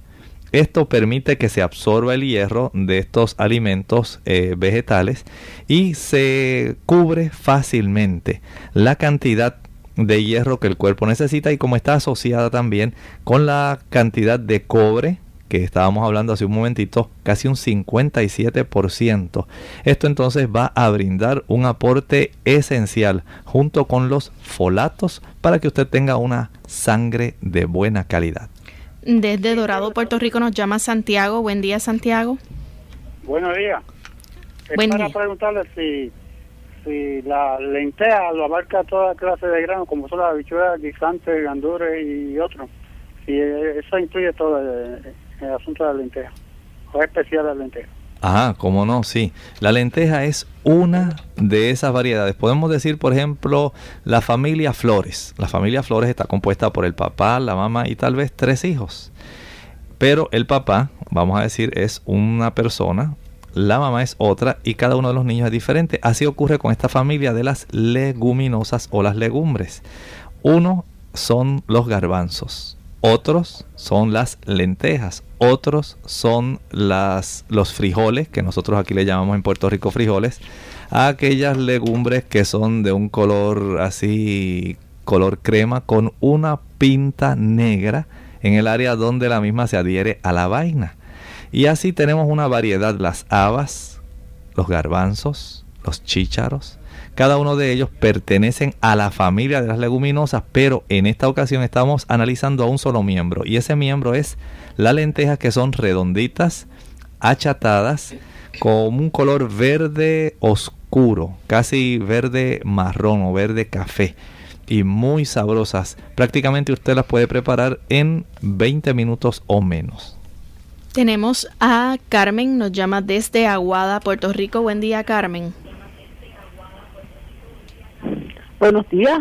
esto permite que se absorba el hierro de estos alimentos eh, vegetales y se cubre fácilmente la cantidad de hierro que el cuerpo necesita y como está asociada también con la cantidad de cobre que estábamos hablando hace un momentito, casi un 57%. Esto entonces va a brindar un aporte esencial junto con los folatos para que usted tenga una sangre de buena calidad. Desde Dorado, Puerto Rico, nos llama Santiago. Buen día, Santiago. Buenos días. Es para preguntarle si, si la lenteja lo abarca toda clase de granos, como son las habichuelas, guisantes, gandures y otros. Si eso incluye todo el, asunto de la lenteja. O es especial la lenteja. Ah, cómo no, sí. La lenteja es una de esas variedades. Podemos decir, por ejemplo, la familia Flores. La familia Flores está compuesta por el papá, la mamá y tal vez tres hijos. Pero el papá, vamos a decir, es una persona, la mamá es otra y cada uno de los niños es diferente. Así ocurre con esta familia de las leguminosas o las legumbres. Uno son los garbanzos, otros son las lentejas, otros son las, los frijoles, que nosotros aquí le llamamos en Puerto Rico frijoles, aquellas legumbres que son de un color así, color crema, con una pinta negra en el área donde la misma se adhiere a la vaina. Y así tenemos una variedad, las habas, los garbanzos, los chícharos, cada uno de ellos pertenecen a la familia de las leguminosas, pero en esta ocasión estamos analizando a un solo miembro y ese miembro es las lentejas que son redonditas, achatadas, con un color verde oscuro, casi verde marrón o verde café y muy sabrosas. Prácticamente usted las puede preparar en 20 minutos o menos. Tenemos a Carmen, nos llama desde Aguada, Puerto Rico. Buen día, Carmen. Buenos días.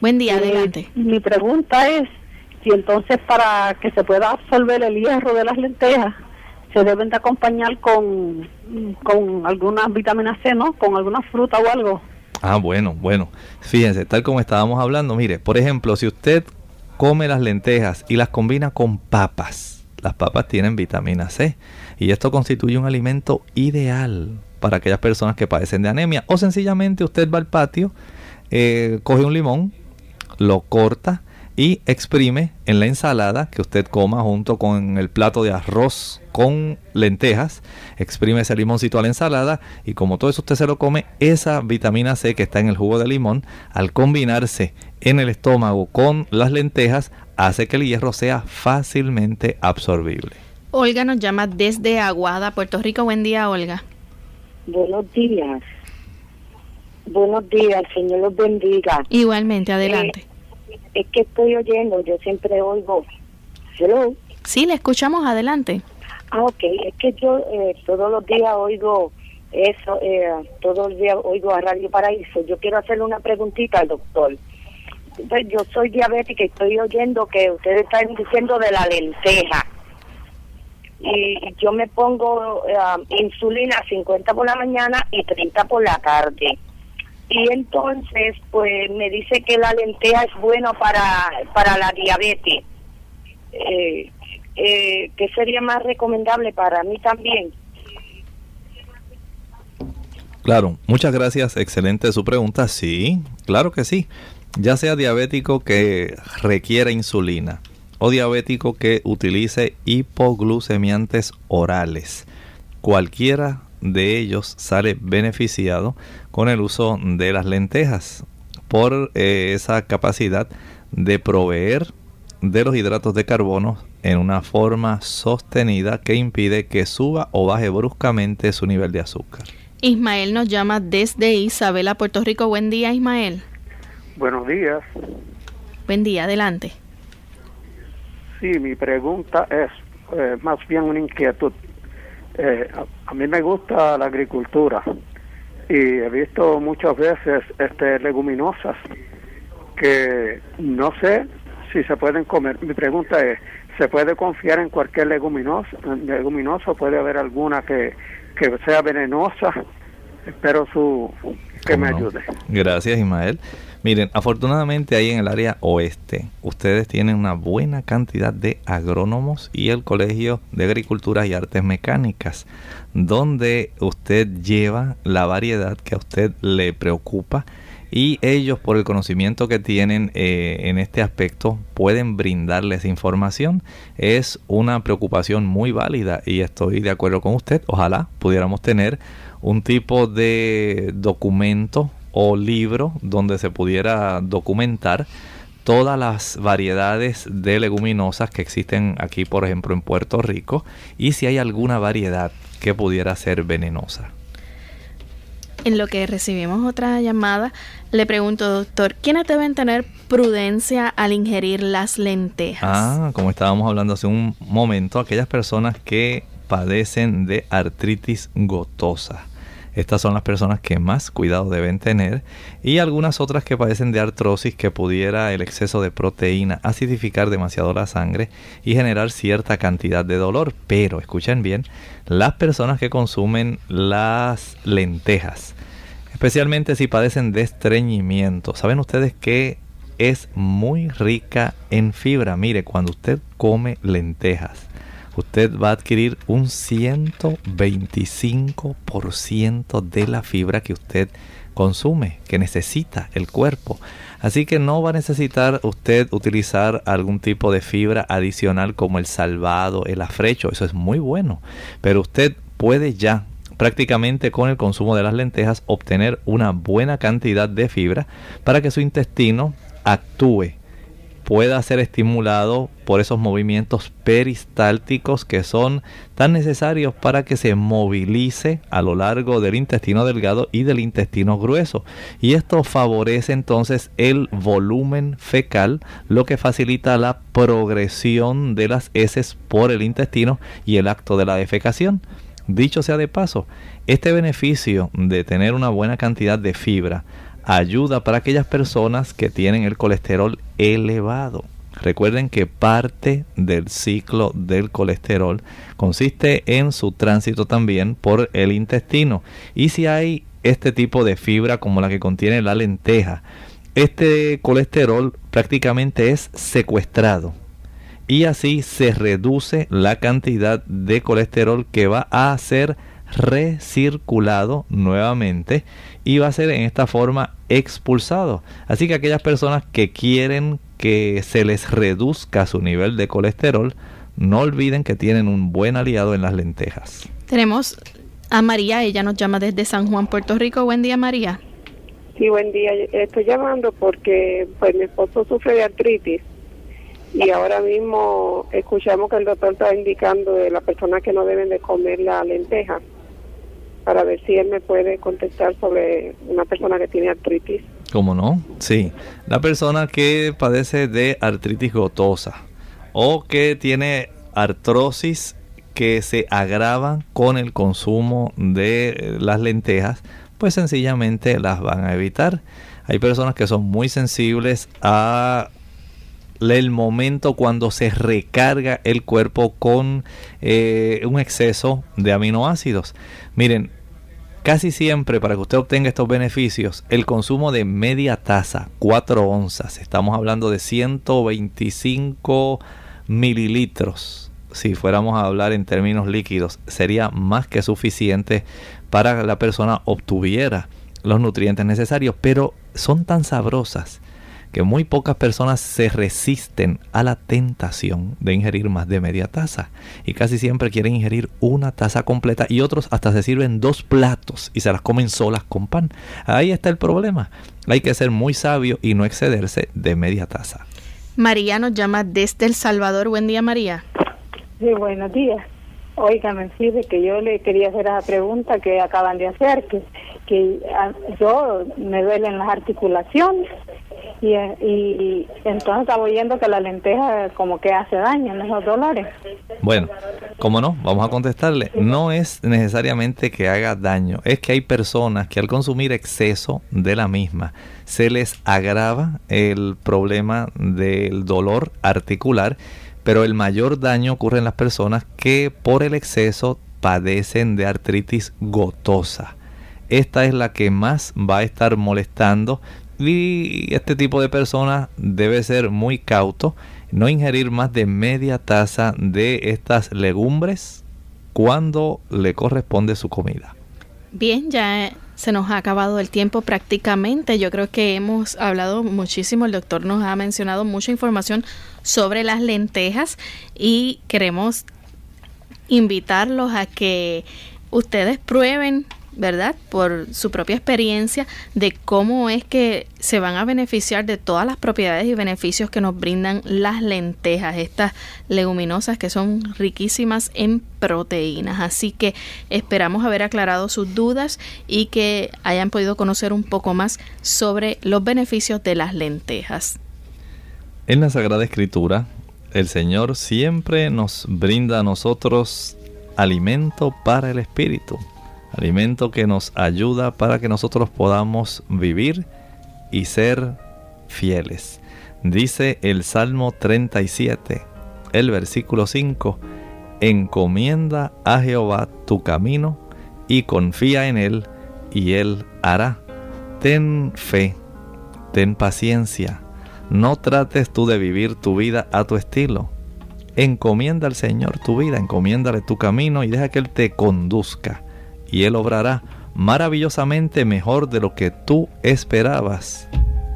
Buen día, eh, adelante. Mi pregunta es si entonces para que se pueda absorber el hierro de las lentejas se deben de acompañar con, con algunas vitaminas C, ¿no? Con alguna fruta o algo. Ah, bueno, bueno. Fíjense, tal como estábamos hablando, mire, por ejemplo, si usted come las lentejas y las combina con papas, las papas tienen vitamina C y esto constituye un alimento ideal para aquellas personas que padecen de anemia o sencillamente usted va al patio eh, coge un limón, lo corta y exprime en la ensalada que usted coma junto con el plato de arroz con lentejas, exprime ese limoncito a la ensalada y como todo eso usted se lo come, esa vitamina C que está en el jugo de limón, al combinarse en el estómago con las lentejas, hace que el hierro sea fácilmente absorbible. Olga nos llama desde Aguada, Puerto Rico. Buen día, Olga. Buenos días. Buenos días, Señor los bendiga. Igualmente, adelante. Eh, es que estoy oyendo, yo siempre oigo. Hello. Sí, le escuchamos, adelante. Ah, ok, es que yo eh, todos los días oigo eso, eh, todos los días oigo a Radio Paraíso. Yo quiero hacerle una preguntita al doctor. Pues yo soy diabética y estoy oyendo que ustedes están diciendo de la lenteja. Y yo me pongo insulina 50 por la mañana y 30 por la tarde y entonces pues me dice que la lenteja es buena para, para la diabetes. Eh, eh, ¿Qué sería más recomendable para mí también? Claro, muchas gracias, excelente su pregunta. Sí, claro que sí. Ya sea diabético que requiera insulina o diabético que utilice hipoglucemiantes orales, cualquiera de ellos sale beneficiado con el uso de las lentejas por eh, esa capacidad de proveer de los hidratos de carbono en una forma sostenida que impide que suba o baje bruscamente su nivel de azúcar. Ismael nos llama desde Isabela, Puerto Rico. Buen día, Ismael. Buenos días. Buen día, adelante. Sí, mi pregunta es eh, más bien una inquietud. Eh, a, mí me gusta la agricultura. Y he visto muchas veces este leguminosas que no sé si se pueden comer. Mi pregunta es, ¿se puede confiar en cualquier leguminoso? leguminoso? ¿Puede haber alguna que, que sea venenosa? Espero su que me ayude. Gracias, Ismael. Miren, afortunadamente ahí en el área oeste, ustedes tienen una buena cantidad de agrónomos y el Colegio de Agricultura y Artes Mecánicas, donde usted lleva la variedad que a usted le preocupa y ellos por el conocimiento que tienen eh, en este aspecto pueden brindarles información. Es una preocupación muy válida y estoy de acuerdo con usted. Ojalá pudiéramos tener un tipo de documento o libro donde se pudiera documentar todas las variedades de leguminosas que existen aquí, por ejemplo, en Puerto Rico, y si hay alguna variedad que pudiera ser venenosa. En lo que recibimos otra llamada, le pregunto, doctor, ¿quiénes deben tener prudencia al ingerir las lentejas? Ah, como estábamos hablando hace un momento, aquellas personas que padecen de artritis gotosa. Estas son las personas que más cuidado deben tener y algunas otras que padecen de artrosis que pudiera el exceso de proteína acidificar demasiado la sangre y generar cierta cantidad de dolor. Pero escuchen bien, las personas que consumen las lentejas, especialmente si padecen de estreñimiento, ¿saben ustedes que es muy rica en fibra? Mire, cuando usted come lentejas, usted va a adquirir un 125% de la fibra que usted consume, que necesita el cuerpo. Así que no va a necesitar usted utilizar algún tipo de fibra adicional como el salvado, el afrecho, eso es muy bueno. Pero usted puede ya prácticamente con el consumo de las lentejas obtener una buena cantidad de fibra para que su intestino actúe pueda ser estimulado por esos movimientos peristálticos que son tan necesarios para que se movilice a lo largo del intestino delgado y del intestino grueso. Y esto favorece entonces el volumen fecal, lo que facilita la progresión de las heces por el intestino y el acto de la defecación. Dicho sea de paso, este beneficio de tener una buena cantidad de fibra ayuda para aquellas personas que tienen el colesterol elevado. Recuerden que parte del ciclo del colesterol consiste en su tránsito también por el intestino. Y si hay este tipo de fibra como la que contiene la lenteja, este colesterol prácticamente es secuestrado. Y así se reduce la cantidad de colesterol que va a ser recirculado nuevamente y va a ser en esta forma expulsado. Así que aquellas personas que quieren que se les reduzca su nivel de colesterol, no olviden que tienen un buen aliado en las lentejas. Tenemos a María, ella nos llama desde San Juan, Puerto Rico. Buen día, María. Sí, buen día. Estoy llamando porque pues mi esposo sufre de artritis y ahora mismo escuchamos que el doctor está indicando de las personas que no deben de comer la lenteja para ver si él me puede contestar sobre una persona que tiene artritis. ¿Cómo no? Sí. La persona que padece de artritis gotosa o que tiene artrosis que se agrava con el consumo de las lentejas, pues sencillamente las van a evitar. Hay personas que son muy sensibles a el momento cuando se recarga el cuerpo con eh, un exceso de aminoácidos. Miren, casi siempre para que usted obtenga estos beneficios, el consumo de media taza, 4 onzas, estamos hablando de 125 mililitros, si fuéramos a hablar en términos líquidos, sería más que suficiente para que la persona obtuviera los nutrientes necesarios, pero son tan sabrosas que muy pocas personas se resisten a la tentación de ingerir más de media taza y casi siempre quieren ingerir una taza completa y otros hasta se sirven dos platos y se las comen solas con pan. Ahí está el problema. Hay que ser muy sabio y no excederse de media taza. María nos llama desde El Salvador. Buen día, María. Sí, buenos días. Oiga, me sirve que yo le quería hacer esa pregunta que acaban de hacer, que, que ah, yo me duelen las articulaciones Y, y, entonces estaba oyendo que la lenteja como que hace daño en esos dolores. Bueno, como no, vamos a contestarle. No es necesariamente que haga daño, es que hay personas que al consumir exceso de la misma se les agrava el problema del dolor articular, pero el mayor daño ocurre en las personas que por el exceso padecen de artritis gotosa. Esta es la que más va a estar molestando y este tipo de personas debe ser muy cauto, no ingerir más de media taza de estas legumbres cuando le corresponde su comida. Bien, ya se nos ha acabado el tiempo prácticamente. Yo creo que hemos hablado muchísimo, el doctor nos ha mencionado mucha información sobre las lentejas y queremos invitarlos a que ustedes prueben ¿verdad? Por su propia experiencia de cómo es que se van a beneficiar de todas las propiedades y beneficios que nos brindan las lentejas, estas leguminosas que son riquísimas en proteínas. Así que esperamos haber aclarado sus dudas y que hayan podido conocer un poco más sobre los beneficios de las lentejas. En la Sagrada Escritura, el Señor siempre nos brinda a nosotros alimento para el espíritu alimento que nos ayuda para que nosotros podamos vivir y ser fieles. Dice el Salmo 37, el versículo 5, encomienda a Jehová tu camino y confía en Él y Él hará. Ten fe, ten paciencia, no trates tú de vivir tu vida a tu estilo. Encomienda al Señor tu vida, encomiéndale tu camino y deja que Él te conduzca y Él obrará maravillosamente mejor de lo que tú esperabas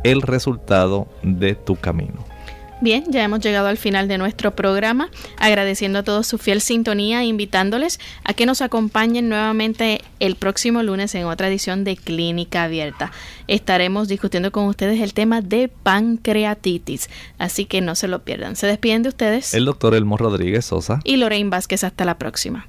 el resultado de tu camino. Bien, ya hemos llegado al final de nuestro programa, agradeciendo a todos su fiel sintonía e invitándoles a que nos acompañen nuevamente el próximo lunes en otra edición de Clínica Abierta. Estaremos discutiendo con ustedes el tema de pancreatitis, así que no se lo pierdan. Se despiden de ustedes. El doctor Elmo Rodríguez Sosa. Y Lorraine Vázquez, hasta la próxima.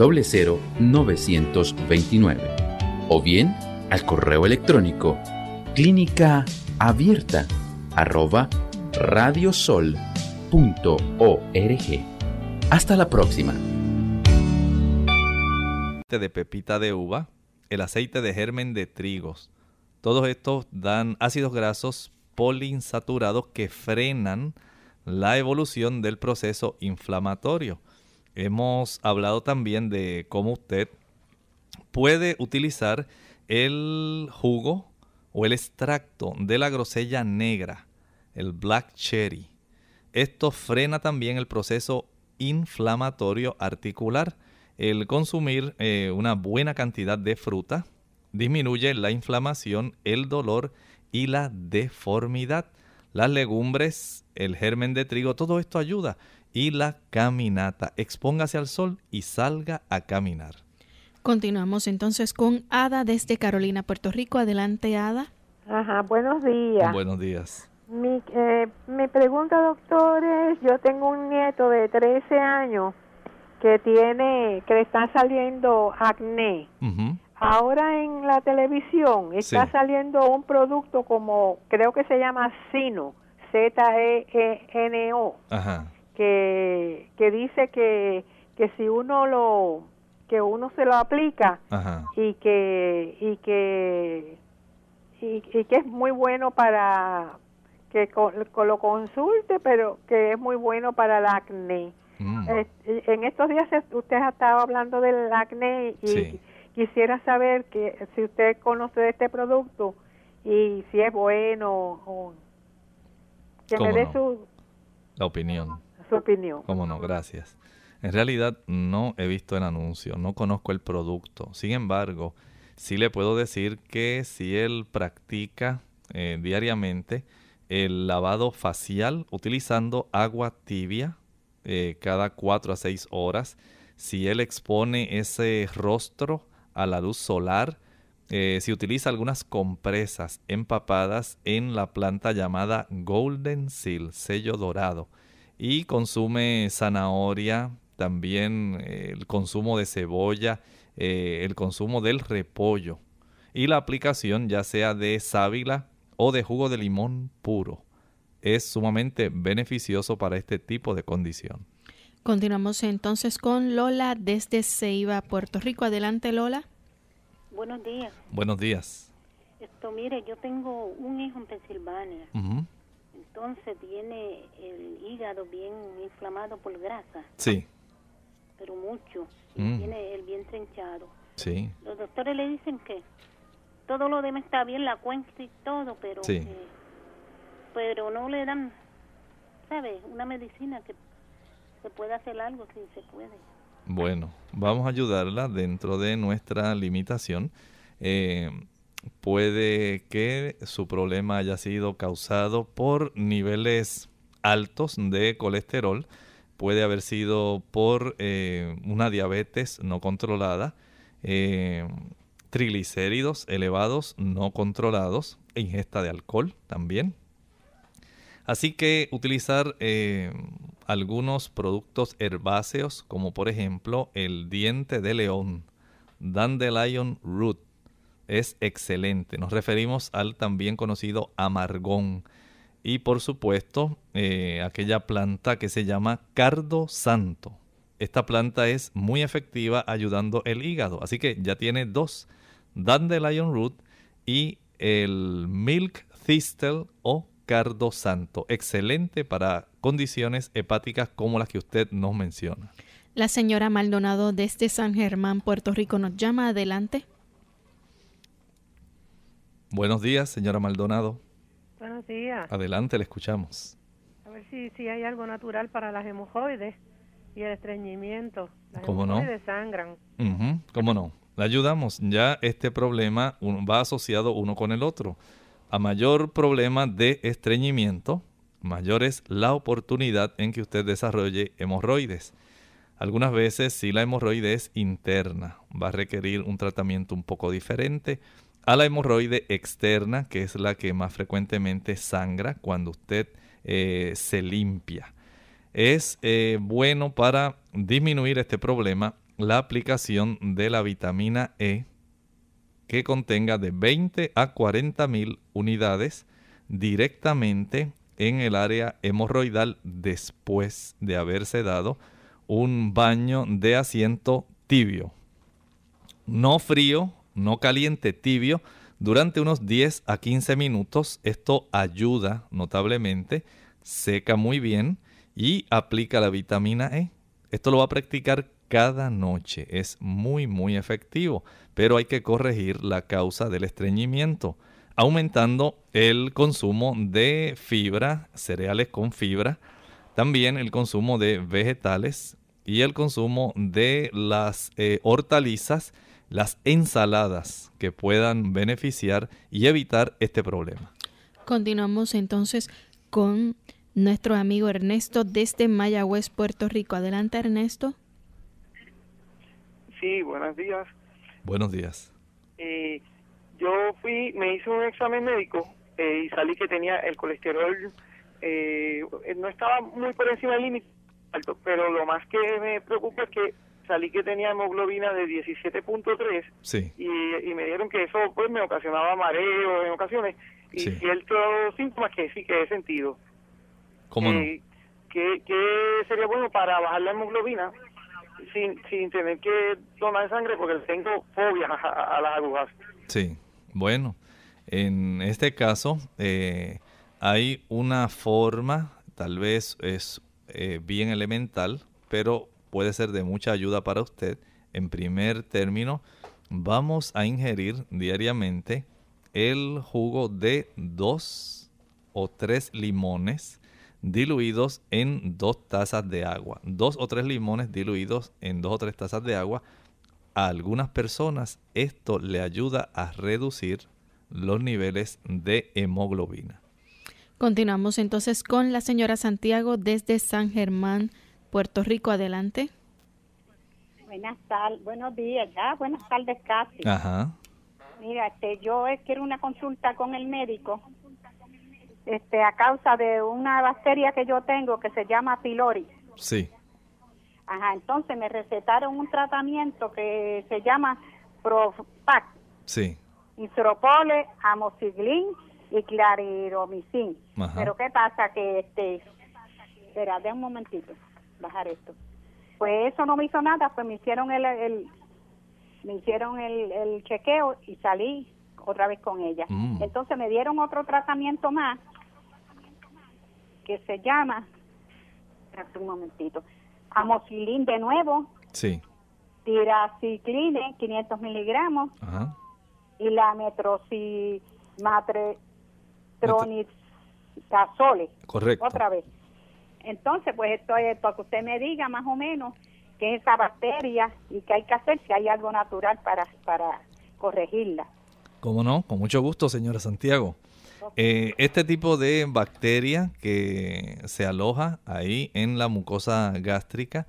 00929 o bien al correo electrónico clínica abierta radiosol.org. Hasta la próxima. De pepita de uva, el aceite de germen de trigos. Todos estos dan ácidos grasos poliinsaturados que frenan la evolución del proceso inflamatorio hemos hablado también de cómo usted puede utilizar el jugo o el extracto de la grosella negra, el black cherry. Esto frena también el proceso inflamatorio articular. El consumir eh, una buena cantidad de fruta disminuye la inflamación, el dolor y la deformidad. Las legumbres, el germen de trigo, todo esto ayuda y la caminata. Expóngase al sol y salga a caminar. Continuamos entonces con Ada desde Carolina, Puerto Rico. Adelante, Ada. Ajá, buenos días. Buenos días. Mi, eh, mi pregunta, doctor, es, yo tengo un nieto de 13 años que tiene, que le está saliendo acné. Ahora en la televisión está saliendo un producto como, creo que se llama Sino, Z-E-E-N-O. Ajá que, que dice que, que si uno lo que uno se lo aplica y que y que y, que es muy bueno para que lo consulte pero que es muy bueno para el acné mm. en estos días usted ha estado hablando del acné y quisiera saber que si usted conoce de este producto y si es bueno o que me dé su La opinión. Opinión. Cómo no, gracias. En realidad no he visto el anuncio, no conozco el producto. Sin embargo, sí le puedo decir que si él practica eh, diariamente el lavado facial utilizando agua tibia eh, cada 4 a 6 horas, si él expone ese rostro a la luz solar, eh, si utiliza algunas compresas empapadas en la planta llamada Golden Seal, sello dorado, y consume zanahoria, también eh, el consumo de cebolla, eh, el consumo del repollo y la aplicación ya sea de sábila o de jugo de limón puro es sumamente beneficioso para este tipo de condición. Continuamos entonces con Lola desde Ceiba, Puerto Rico. Adelante, Lola. Buenos días. Buenos días. Esto, mire, yo tengo un hijo en Pensilvania. Entonces tiene el hígado bien inflamado por grasa. Sí pero mucho. Mm. tiene el vientre hinchado. Sí. Los doctores le dicen que todo lo demás está bien, la cuenta y todo, pero pero no le dan, ¿sabe? Una medicina que se pueda hacer algo si se puede. Bueno, vamos a ayudarla dentro de nuestra limitación. Eh, puede que su problema haya sido causado por niveles altos de colesterol puede haber sido por eh, una diabetes no controlada, eh, triglicéridos elevados no controlados, e ingesta de alcohol también. Así que utilizar eh, algunos productos herbáceos, como por ejemplo el diente de león, dandelion root, es excelente. Nos referimos al también conocido amargón y por supuesto eh, aquella planta que se llama cardo santo. Esta planta es muy efectiva ayudando el hígado, así que ya tiene dos, dandelion root y el milk thistle o cardo santo, excelente para condiciones hepáticas como las que usted nos menciona. La señora Maldonado desde San Germán, Puerto Rico, nos llama adelante. Buenos días, señora Maldonado. Buenos días. Adelante, le escuchamos. A ver si, si hay algo natural para las hemorroides y el estreñimiento. Las ¿Cómo hemorroides sangran. ¿Cómo no? Le ayudamos. Ya este problema va asociado uno con el otro. A mayor problema de estreñimiento, mayor es la oportunidad en que usted desarrolle hemorroides. Algunas veces, si la hemorroide es interna, va a requerir un tratamiento un poco diferente a la hemorroide externa, que es la que más frecuentemente sangra cuando usted eh, se limpia. Es eh, bueno para disminuir este problema la aplicación de la vitamina E que contenga de 20 a 40 mil unidades directamente en el área hemorroidal después de haberse dado un baño de asiento tibio. No frío no caliente, tibio, durante unos 10 a 15 minutos. Esto ayuda notablemente, seca muy bien y aplica la vitamina E. Esto lo va a practicar cada noche. Es muy, muy efectivo, pero hay que corregir la causa del estreñimiento, aumentando el consumo de fibra, cereales con fibra, también el consumo de vegetales y el consumo de las eh, hortalizas las ensaladas que puedan beneficiar y evitar este problema. Continuamos entonces con nuestro amigo Ernesto desde Mayagüez, Puerto Rico. Adelante, Ernesto. Sí, buenos días. Buenos días. Eh, yo fui, me hice un examen médico eh, y salí que tenía el colesterol, eh, no estaba muy por encima del límite alto, pero lo más que me preocupa es que salí que tenía hemoglobina de 17.3 sí. y, me dijeron que eso pues me ocasionaba mareo en ocasiones y ciertos síntomas que sí que he sentido. ¿Cómo no? Eh, ¿qué, sería bueno para bajar la hemoglobina sin, sin tener que tomar sangre porque tengo fobia a, las agujas? Sí, bueno, en este caso eh, hay una forma, tal vez es eh, bien elemental, pero puede ser de mucha ayuda para usted. En primer término, vamos a ingerir diariamente el jugo de dos o tres limones diluidos en dos tazas de agua. Dos o tres limones diluidos en dos o tres tazas de agua. A algunas personas esto le ayuda a reducir los niveles de hemoglobina. Continuamos entonces con la señora Santiago desde San Germán, Puerto Rico. Adelante. Buenas tardes, buenos días, ya, buenas tardes casi. Ajá. Mira, este, yo quiero una consulta con el médico este, a causa de una bacteria que yo tengo que se llama pylori. Sí. Ajá, entonces me recetaron un tratamiento que se llama Propac. Sí. Isropole, amoxicilin y clariromicin. Pero ¿qué pasa? Que, este, espera, de un momentito, bajar esto. Pues eso no me hizo nada, pues me hicieron el, el me hicieron el, el chequeo y salí otra vez con ella. Mm. Entonces me dieron otro tratamiento más que se llama, un momentito, amoxicilin de nuevo, Sí. tiracicline 500 miligramos Ajá. y la metrocimatronidazole. Correcto. Otra vez. Entonces, pues esto es para que usted me diga más o menos qué es esa bacteria y qué hay que hacer si hay algo natural para, para corregirla. ¿Cómo no? Con mucho gusto, señora Santiago. Eh, este tipo de bacteria que se aloja ahí en la mucosa gástrica,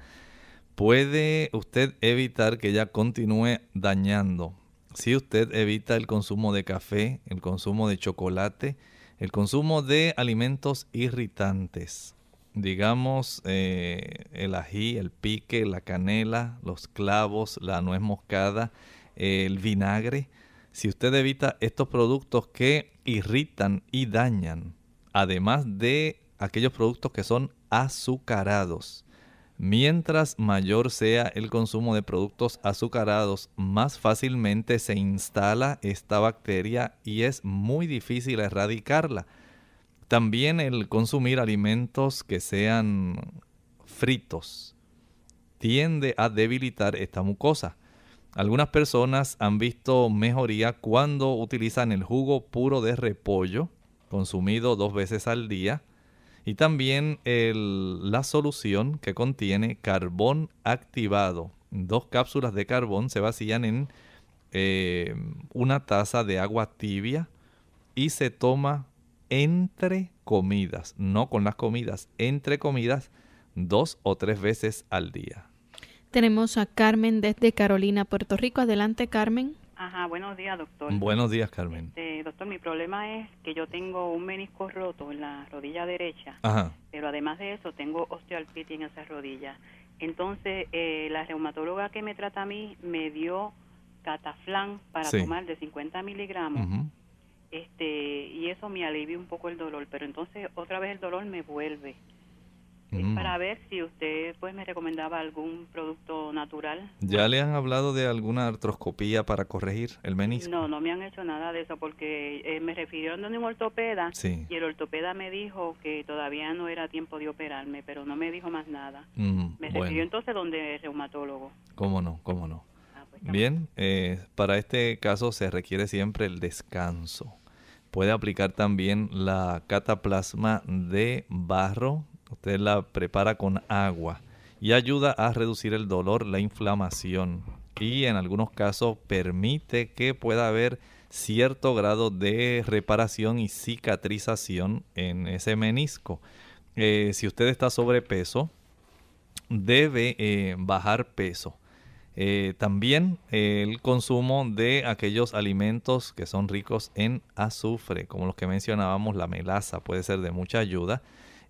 puede usted evitar que ella continúe dañando. Si usted evita el consumo de café, el consumo de chocolate, el consumo de alimentos irritantes, digamos eh, el ají, el pique, la canela, los clavos, la nuez moscada, el vinagre, si usted evita estos productos que irritan y dañan, además de aquellos productos que son azucarados, mientras mayor sea el consumo de productos azucarados, más fácilmente se instala esta bacteria y es muy difícil erradicarla. También el consumir alimentos que sean fritos tiende a debilitar esta mucosa. Algunas personas han visto mejoría cuando utilizan el jugo puro de repollo, consumido dos veces al día, y también la solución que contiene carbón activado. Dos cápsulas de carbón se vacían en eh, una taza de agua tibia y se toma entre comidas, no con las comidas, entre comidas dos o tres veces al día. Tenemos a Carmen desde Carolina, Puerto Rico. Adelante, Carmen. Ajá, buenos días, doctor. Buenos días, Carmen. Este, doctor, mi problema es que yo tengo un menisco roto en la rodilla derecha, Ajá. pero además de eso tengo osteoartritis en esa rodilla. Entonces, eh, la reumatóloga que me trata a mí me dio cataflán para Sí. tomar de 50 miligramos. Ujú. Este Y eso me alivia un poco el dolor, pero entonces otra vez el dolor me vuelve. Es Mm. para ver si usted pues me recomendaba algún producto natural. ¿Ya le han hablado de alguna artroscopía para corregir el menisco? No, no me han hecho nada de eso porque eh, me refirieron donde un ortopeda Sí. y el ortopeda me dijo que todavía no era tiempo de operarme, pero no me dijo más nada. Mm, Me bueno. refirió entonces donde el reumatólogo. ¿Cómo no? ¿Cómo no? Ah, pues, Bien, eh, para este caso se requiere siempre el descanso. Puede aplicar también la cataplasma de barro. Usted la prepara con agua y ayuda a reducir el dolor, la inflamación y en algunos casos permite que pueda haber cierto grado de reparación y cicatrización en ese menisco. Eh, si usted está sobrepeso, debe eh, bajar peso. Eh, también el consumo de aquellos alimentos que son ricos en azufre, como los que mencionábamos, la melaza puede ser de mucha ayuda.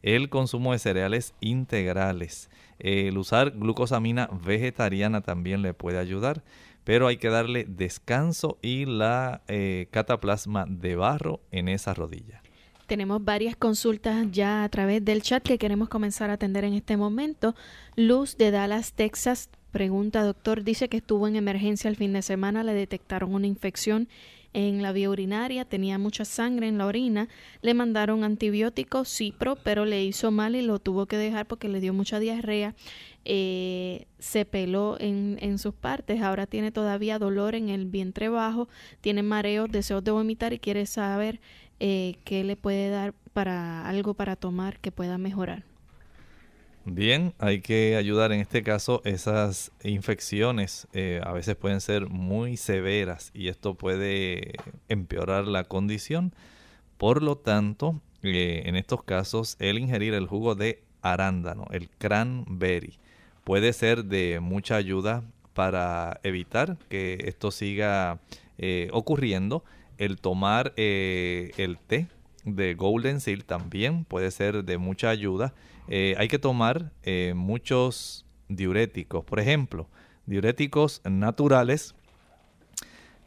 El consumo de cereales integrales. El usar glucosamina vegetariana también le puede ayudar, pero hay que darle descanso y la eh, cataplasma de barro en esa rodilla. Tenemos varias consultas ya a través del chat que queremos comenzar a atender en este momento. Luz de Dallas, Texas, pregunta, doctor, dice que estuvo en emergencia el fin de semana, le detectaron una infección en la vía urinaria, tenía mucha sangre en la orina, le mandaron antibióticos, Cipro, pero le hizo mal y lo tuvo que dejar porque le dio mucha diarrea, eh, se peló en, en sus partes, ahora tiene todavía dolor en el vientre bajo, tiene mareos, deseos de vomitar y quiere saber eh, ¿qué le puede dar para algo para tomar que pueda mejorar? Bien, hay que ayudar en este caso esas infecciones eh, a veces pueden ser muy severas y esto puede empeorar la condición. Por lo tanto, eh, en estos casos el ingerir el jugo de arándano, el cranberry, puede ser de mucha ayuda para evitar que esto siga eh, ocurriendo. El tomar el té de Golden Seal también puede ser de mucha ayuda. Eh, hay que tomar eh, muchos diuréticos, por ejemplo, diuréticos naturales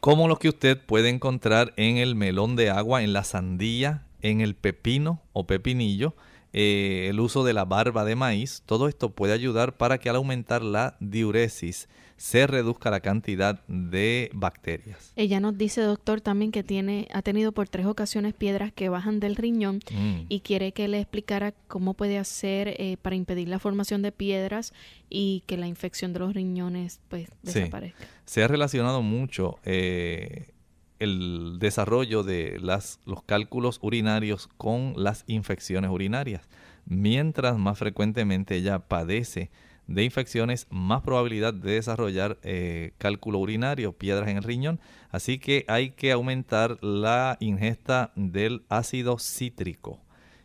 como los que usted puede encontrar en el melón de agua, en la sandía, en el pepino o pepinillo, eh, el uso de la barba de maíz, todo esto puede ayudar para que al aumentar la diuresis se reduzca la cantidad de bacterias. Ella nos dice, doctor, también que tiene, ha tenido por tres ocasiones piedras que bajan del riñón mm. y quiere que le explicara cómo puede hacer eh, para impedir la formación de piedras y que la infección de los riñones pues desaparezca. Se ha relacionado mucho eh, el desarrollo de las, los cálculos urinarios con las infecciones urinarias. Mientras más frecuentemente ella padece de infecciones, más probabilidad de desarrollar eh, cálculo urinario, piedras en el riñón. Así que hay que aumentar la ingesta del ácido cítrico.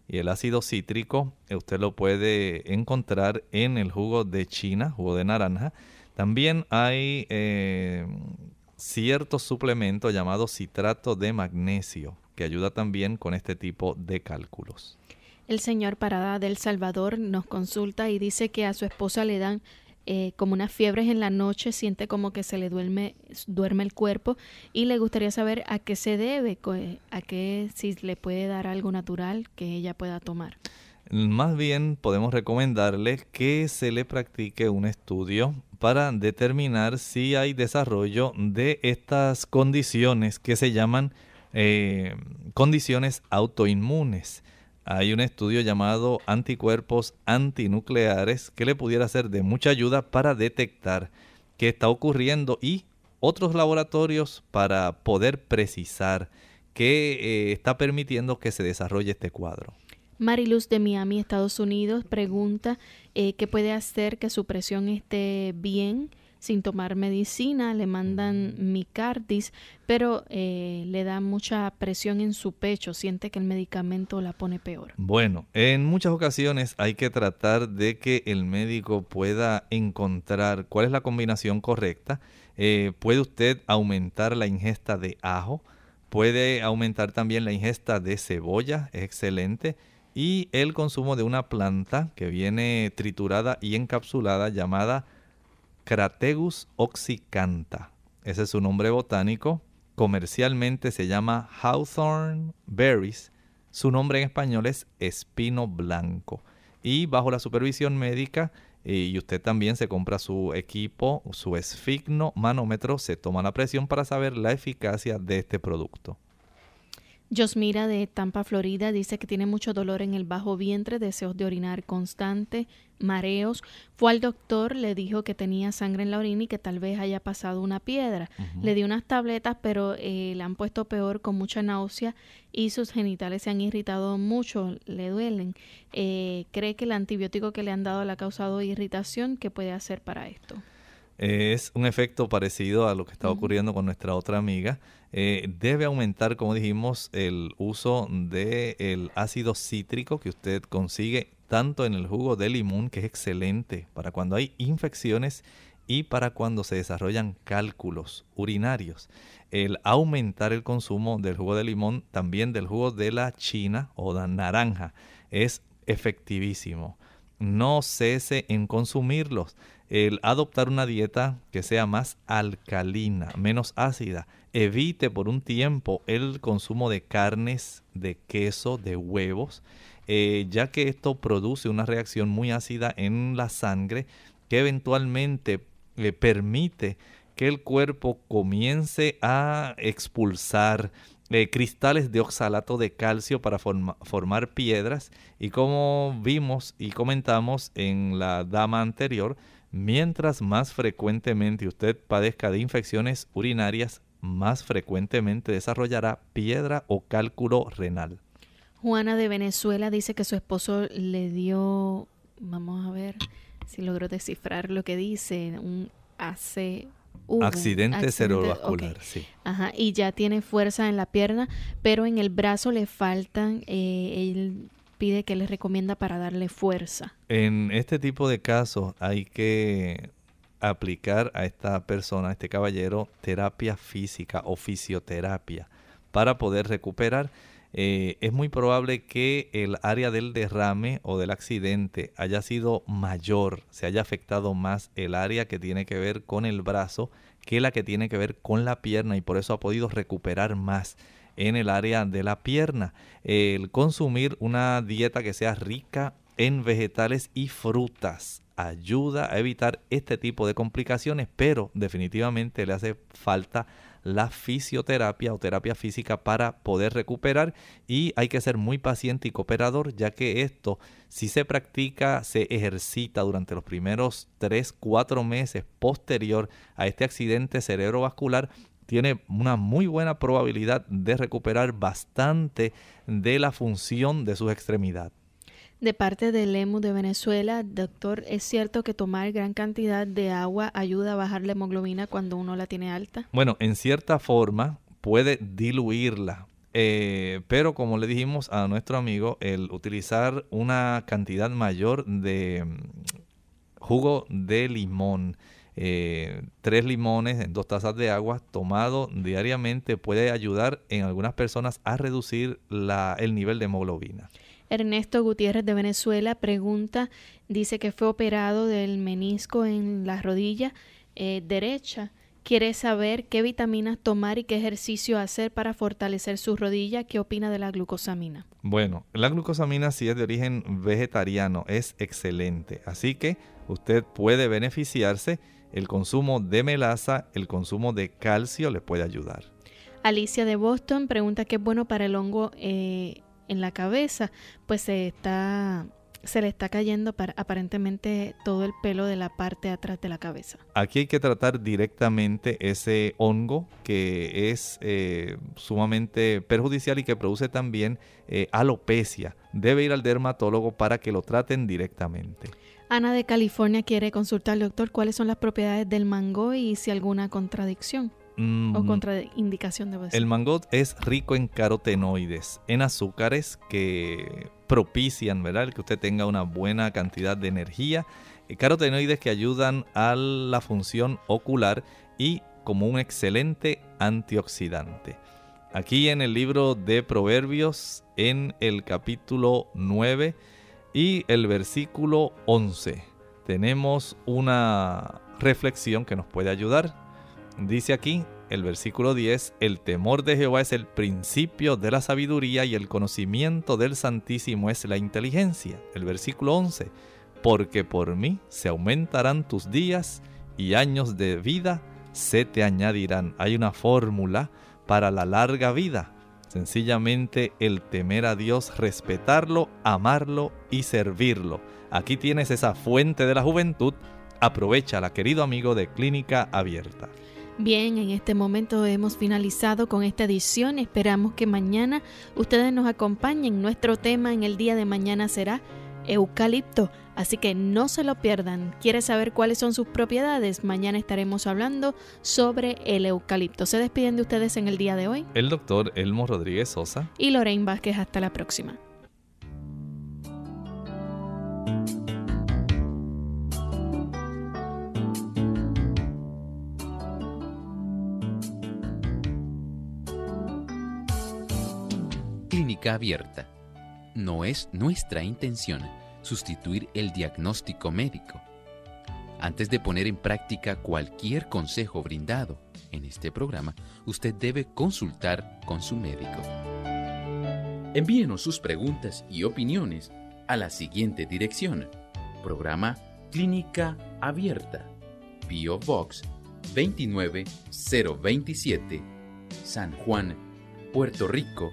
Y el ácido cítrico eh, usted lo puede encontrar en el jugo de China, jugo de naranja. También hay eh, ciertos suplementos llamados citrato de magnesio que ayuda también con este tipo de cálculos. El señor Parada del Salvador nos consulta y dice que a su esposa le dan eh, como unas fiebres en la noche, siente como que se le duerme, duerme el cuerpo y le gustaría saber a qué se debe, a qué si le puede dar algo natural que ella pueda tomar. Más bien podemos recomendarle que se le practique un estudio para determinar si hay desarrollo de estas condiciones que se llaman eh, condiciones autoinmunes hay un estudio llamado anticuerpos antinucleares que le pudiera ser de mucha ayuda para detectar qué está ocurriendo y otros laboratorios para poder precisar qué eh, está permitiendo que se desarrolle este cuadro. Mariluz de Miami, Estados Unidos, pregunta eh, qué puede hacer que su presión esté bien sin tomar medicina, le mandan micardis, pero eh, le da mucha presión en su pecho, siente que el medicamento la pone peor. Bueno, en muchas ocasiones hay que tratar de que el médico pueda encontrar cuál es la combinación correcta. Eh, puede usted aumentar la ingesta de ajo, puede aumentar también la ingesta de cebolla, es excelente y el consumo de una planta que viene triturada y encapsulada llamada Crategus oxicanta. Ese es su nombre botánico. Comercialmente se llama Hawthorne berries. Su nombre en español es espino blanco. Y bajo la supervisión médica, eh, y usted también se compra su equipo, su esfigno manómetro, se toma la presión para saber la eficacia de este producto. Josmira de Tampa, Florida, dice que tiene mucho dolor en el bajo vientre, deseos de orinar constante, mareos. Fue al doctor, le dijo que tenía sangre en la orina y que tal vez haya pasado una piedra. Le dio unas tabletas, pero eh, le han puesto peor con mucha náusea y sus genitales se han irritado mucho, le duelen. Eh, ¿Cree que el antibiótico que le han dado le ha causado irritación? ¿Qué puede hacer para esto? Es un efecto parecido a lo que está ocurriendo con nuestra otra amiga. Eh, debe aumentar, como dijimos, el uso del ácido cítrico que usted consigue tanto en el jugo de limón, que es excelente para cuando hay infecciones y para cuando se desarrollan cálculos urinarios. El aumentar el consumo del jugo de limón, también del jugo de la china o de naranja, es efectivísimo. No cese en consumirlos el adoptar una dieta que sea más alcalina, menos ácida. Evite por un tiempo el consumo de carnes, de queso, de huevos, eh, ya que esto produce una reacción muy ácida en la sangre que eventualmente le permite que el cuerpo comience a expulsar eh, cristales de oxalato de calcio para formar piedras. Y como vimos y comentamos en la dama anterior, Mientras más frecuentemente usted padezca de infecciones urinarias, más frecuentemente desarrollará piedra o cálculo renal. Juana de Venezuela dice que su esposo le dio, vamos a ver si logró descifrar lo que dice, un AC accidente, cerebrovascular, sí. Ajá, y ya tiene fuerza en la pierna, pero en el brazo le faltan, eh, él pide que le recomienda para darle fuerza. En este tipo de casos hay que aplicar a esta persona, a este caballero, terapia física o fisioterapia para poder recuperar. Eh, es muy probable que el área del derrame o del accidente haya sido mayor, se haya afectado más el área que tiene que ver con el brazo que la que tiene que ver con la pierna y por eso ha podido recuperar más en el área de la pierna. El consumir una dieta que sea rica en vegetales y frutas ayuda a evitar este tipo de complicaciones, pero definitivamente le hace falta la fisioterapia o terapia física para poder recuperar y hay que ser muy paciente y cooperador ya que esto si se practica, se ejercita durante los primeros 3, 4 meses posterior a este accidente cerebrovascular, tiene una muy buena probabilidad de recuperar bastante de la función de sus extremidades de parte del EMU de Venezuela, doctor, ¿es cierto que tomar gran cantidad de agua ayuda a bajar la hemoglobina cuando uno la tiene alta? Bueno, en cierta forma puede diluirla, eh, pero como le dijimos a nuestro amigo, el utilizar una cantidad mayor de mm, jugo de limón, eh, tres limones en dos tazas de agua tomado diariamente puede ayudar en algunas personas a reducir la, el nivel de hemoglobina. Ernesto Gutiérrez de Venezuela pregunta, dice que fue operado del menisco en la rodilla eh, derecha. Quiere saber qué vitaminas tomar y qué ejercicio hacer para fortalecer su rodilla. ¿Qué opina de la glucosamina? Bueno, la glucosamina si es de origen vegetariano es excelente. Así que usted puede beneficiarse. El consumo de melaza, el consumo de calcio le puede ayudar. Alicia de Boston pregunta qué es bueno para el hongo eh, en la cabeza, pues se está se le está cayendo aparentemente todo el pelo de la parte de atrás de la cabeza. Aquí hay que tratar directamente ese hongo que es eh, sumamente perjudicial y que produce también eh, alopecia. Debe ir al dermatólogo para que lo traten directamente. Ana de California quiere consultar al doctor cuáles son las propiedades del mango y si alguna contradicción. Mm, o contraindicación de El mango es rico en carotenoides, en azúcares que propician, ¿verdad? Que usted tenga una buena cantidad de energía. Eh, carotenoides que ayudan a la función ocular y como un excelente antioxidante. Aquí en el libro de Proverbios, en el capítulo 9 y el versículo 11, tenemos una reflexión que nos puede ayudar Dice aquí el versículo 10, el temor de Jehová es el principio de la sabiduría y el conocimiento del Santísimo es la inteligencia. El versículo 11, porque por mí se aumentarán tus días y años de vida se te añadirán. Hay una fórmula para la larga vida. Sencillamente el temer a Dios, respetarlo, amarlo y servirlo. Aquí tienes esa fuente de la juventud. Aprovechala, querido amigo de Clínica Abierta. Bien, en este momento hemos finalizado con esta edición. Esperamos que mañana ustedes nos acompañen. Nuestro tema en el día de mañana será eucalipto, así que no se lo pierdan. ¿Quiere saber cuáles son sus propiedades? Mañana estaremos hablando sobre el eucalipto. Se despiden de ustedes en el día de hoy. El doctor Elmo Rodríguez Sosa y Lorraine Vázquez. Hasta la próxima. Abierta. No es nuestra intención sustituir el diagnóstico médico. Antes de poner en práctica cualquier consejo brindado en este programa, usted debe consultar con su médico. Envíenos sus preguntas y opiniones a la siguiente dirección. Programa Clínica Abierta. Bio Box 29027, San Juan, Puerto Rico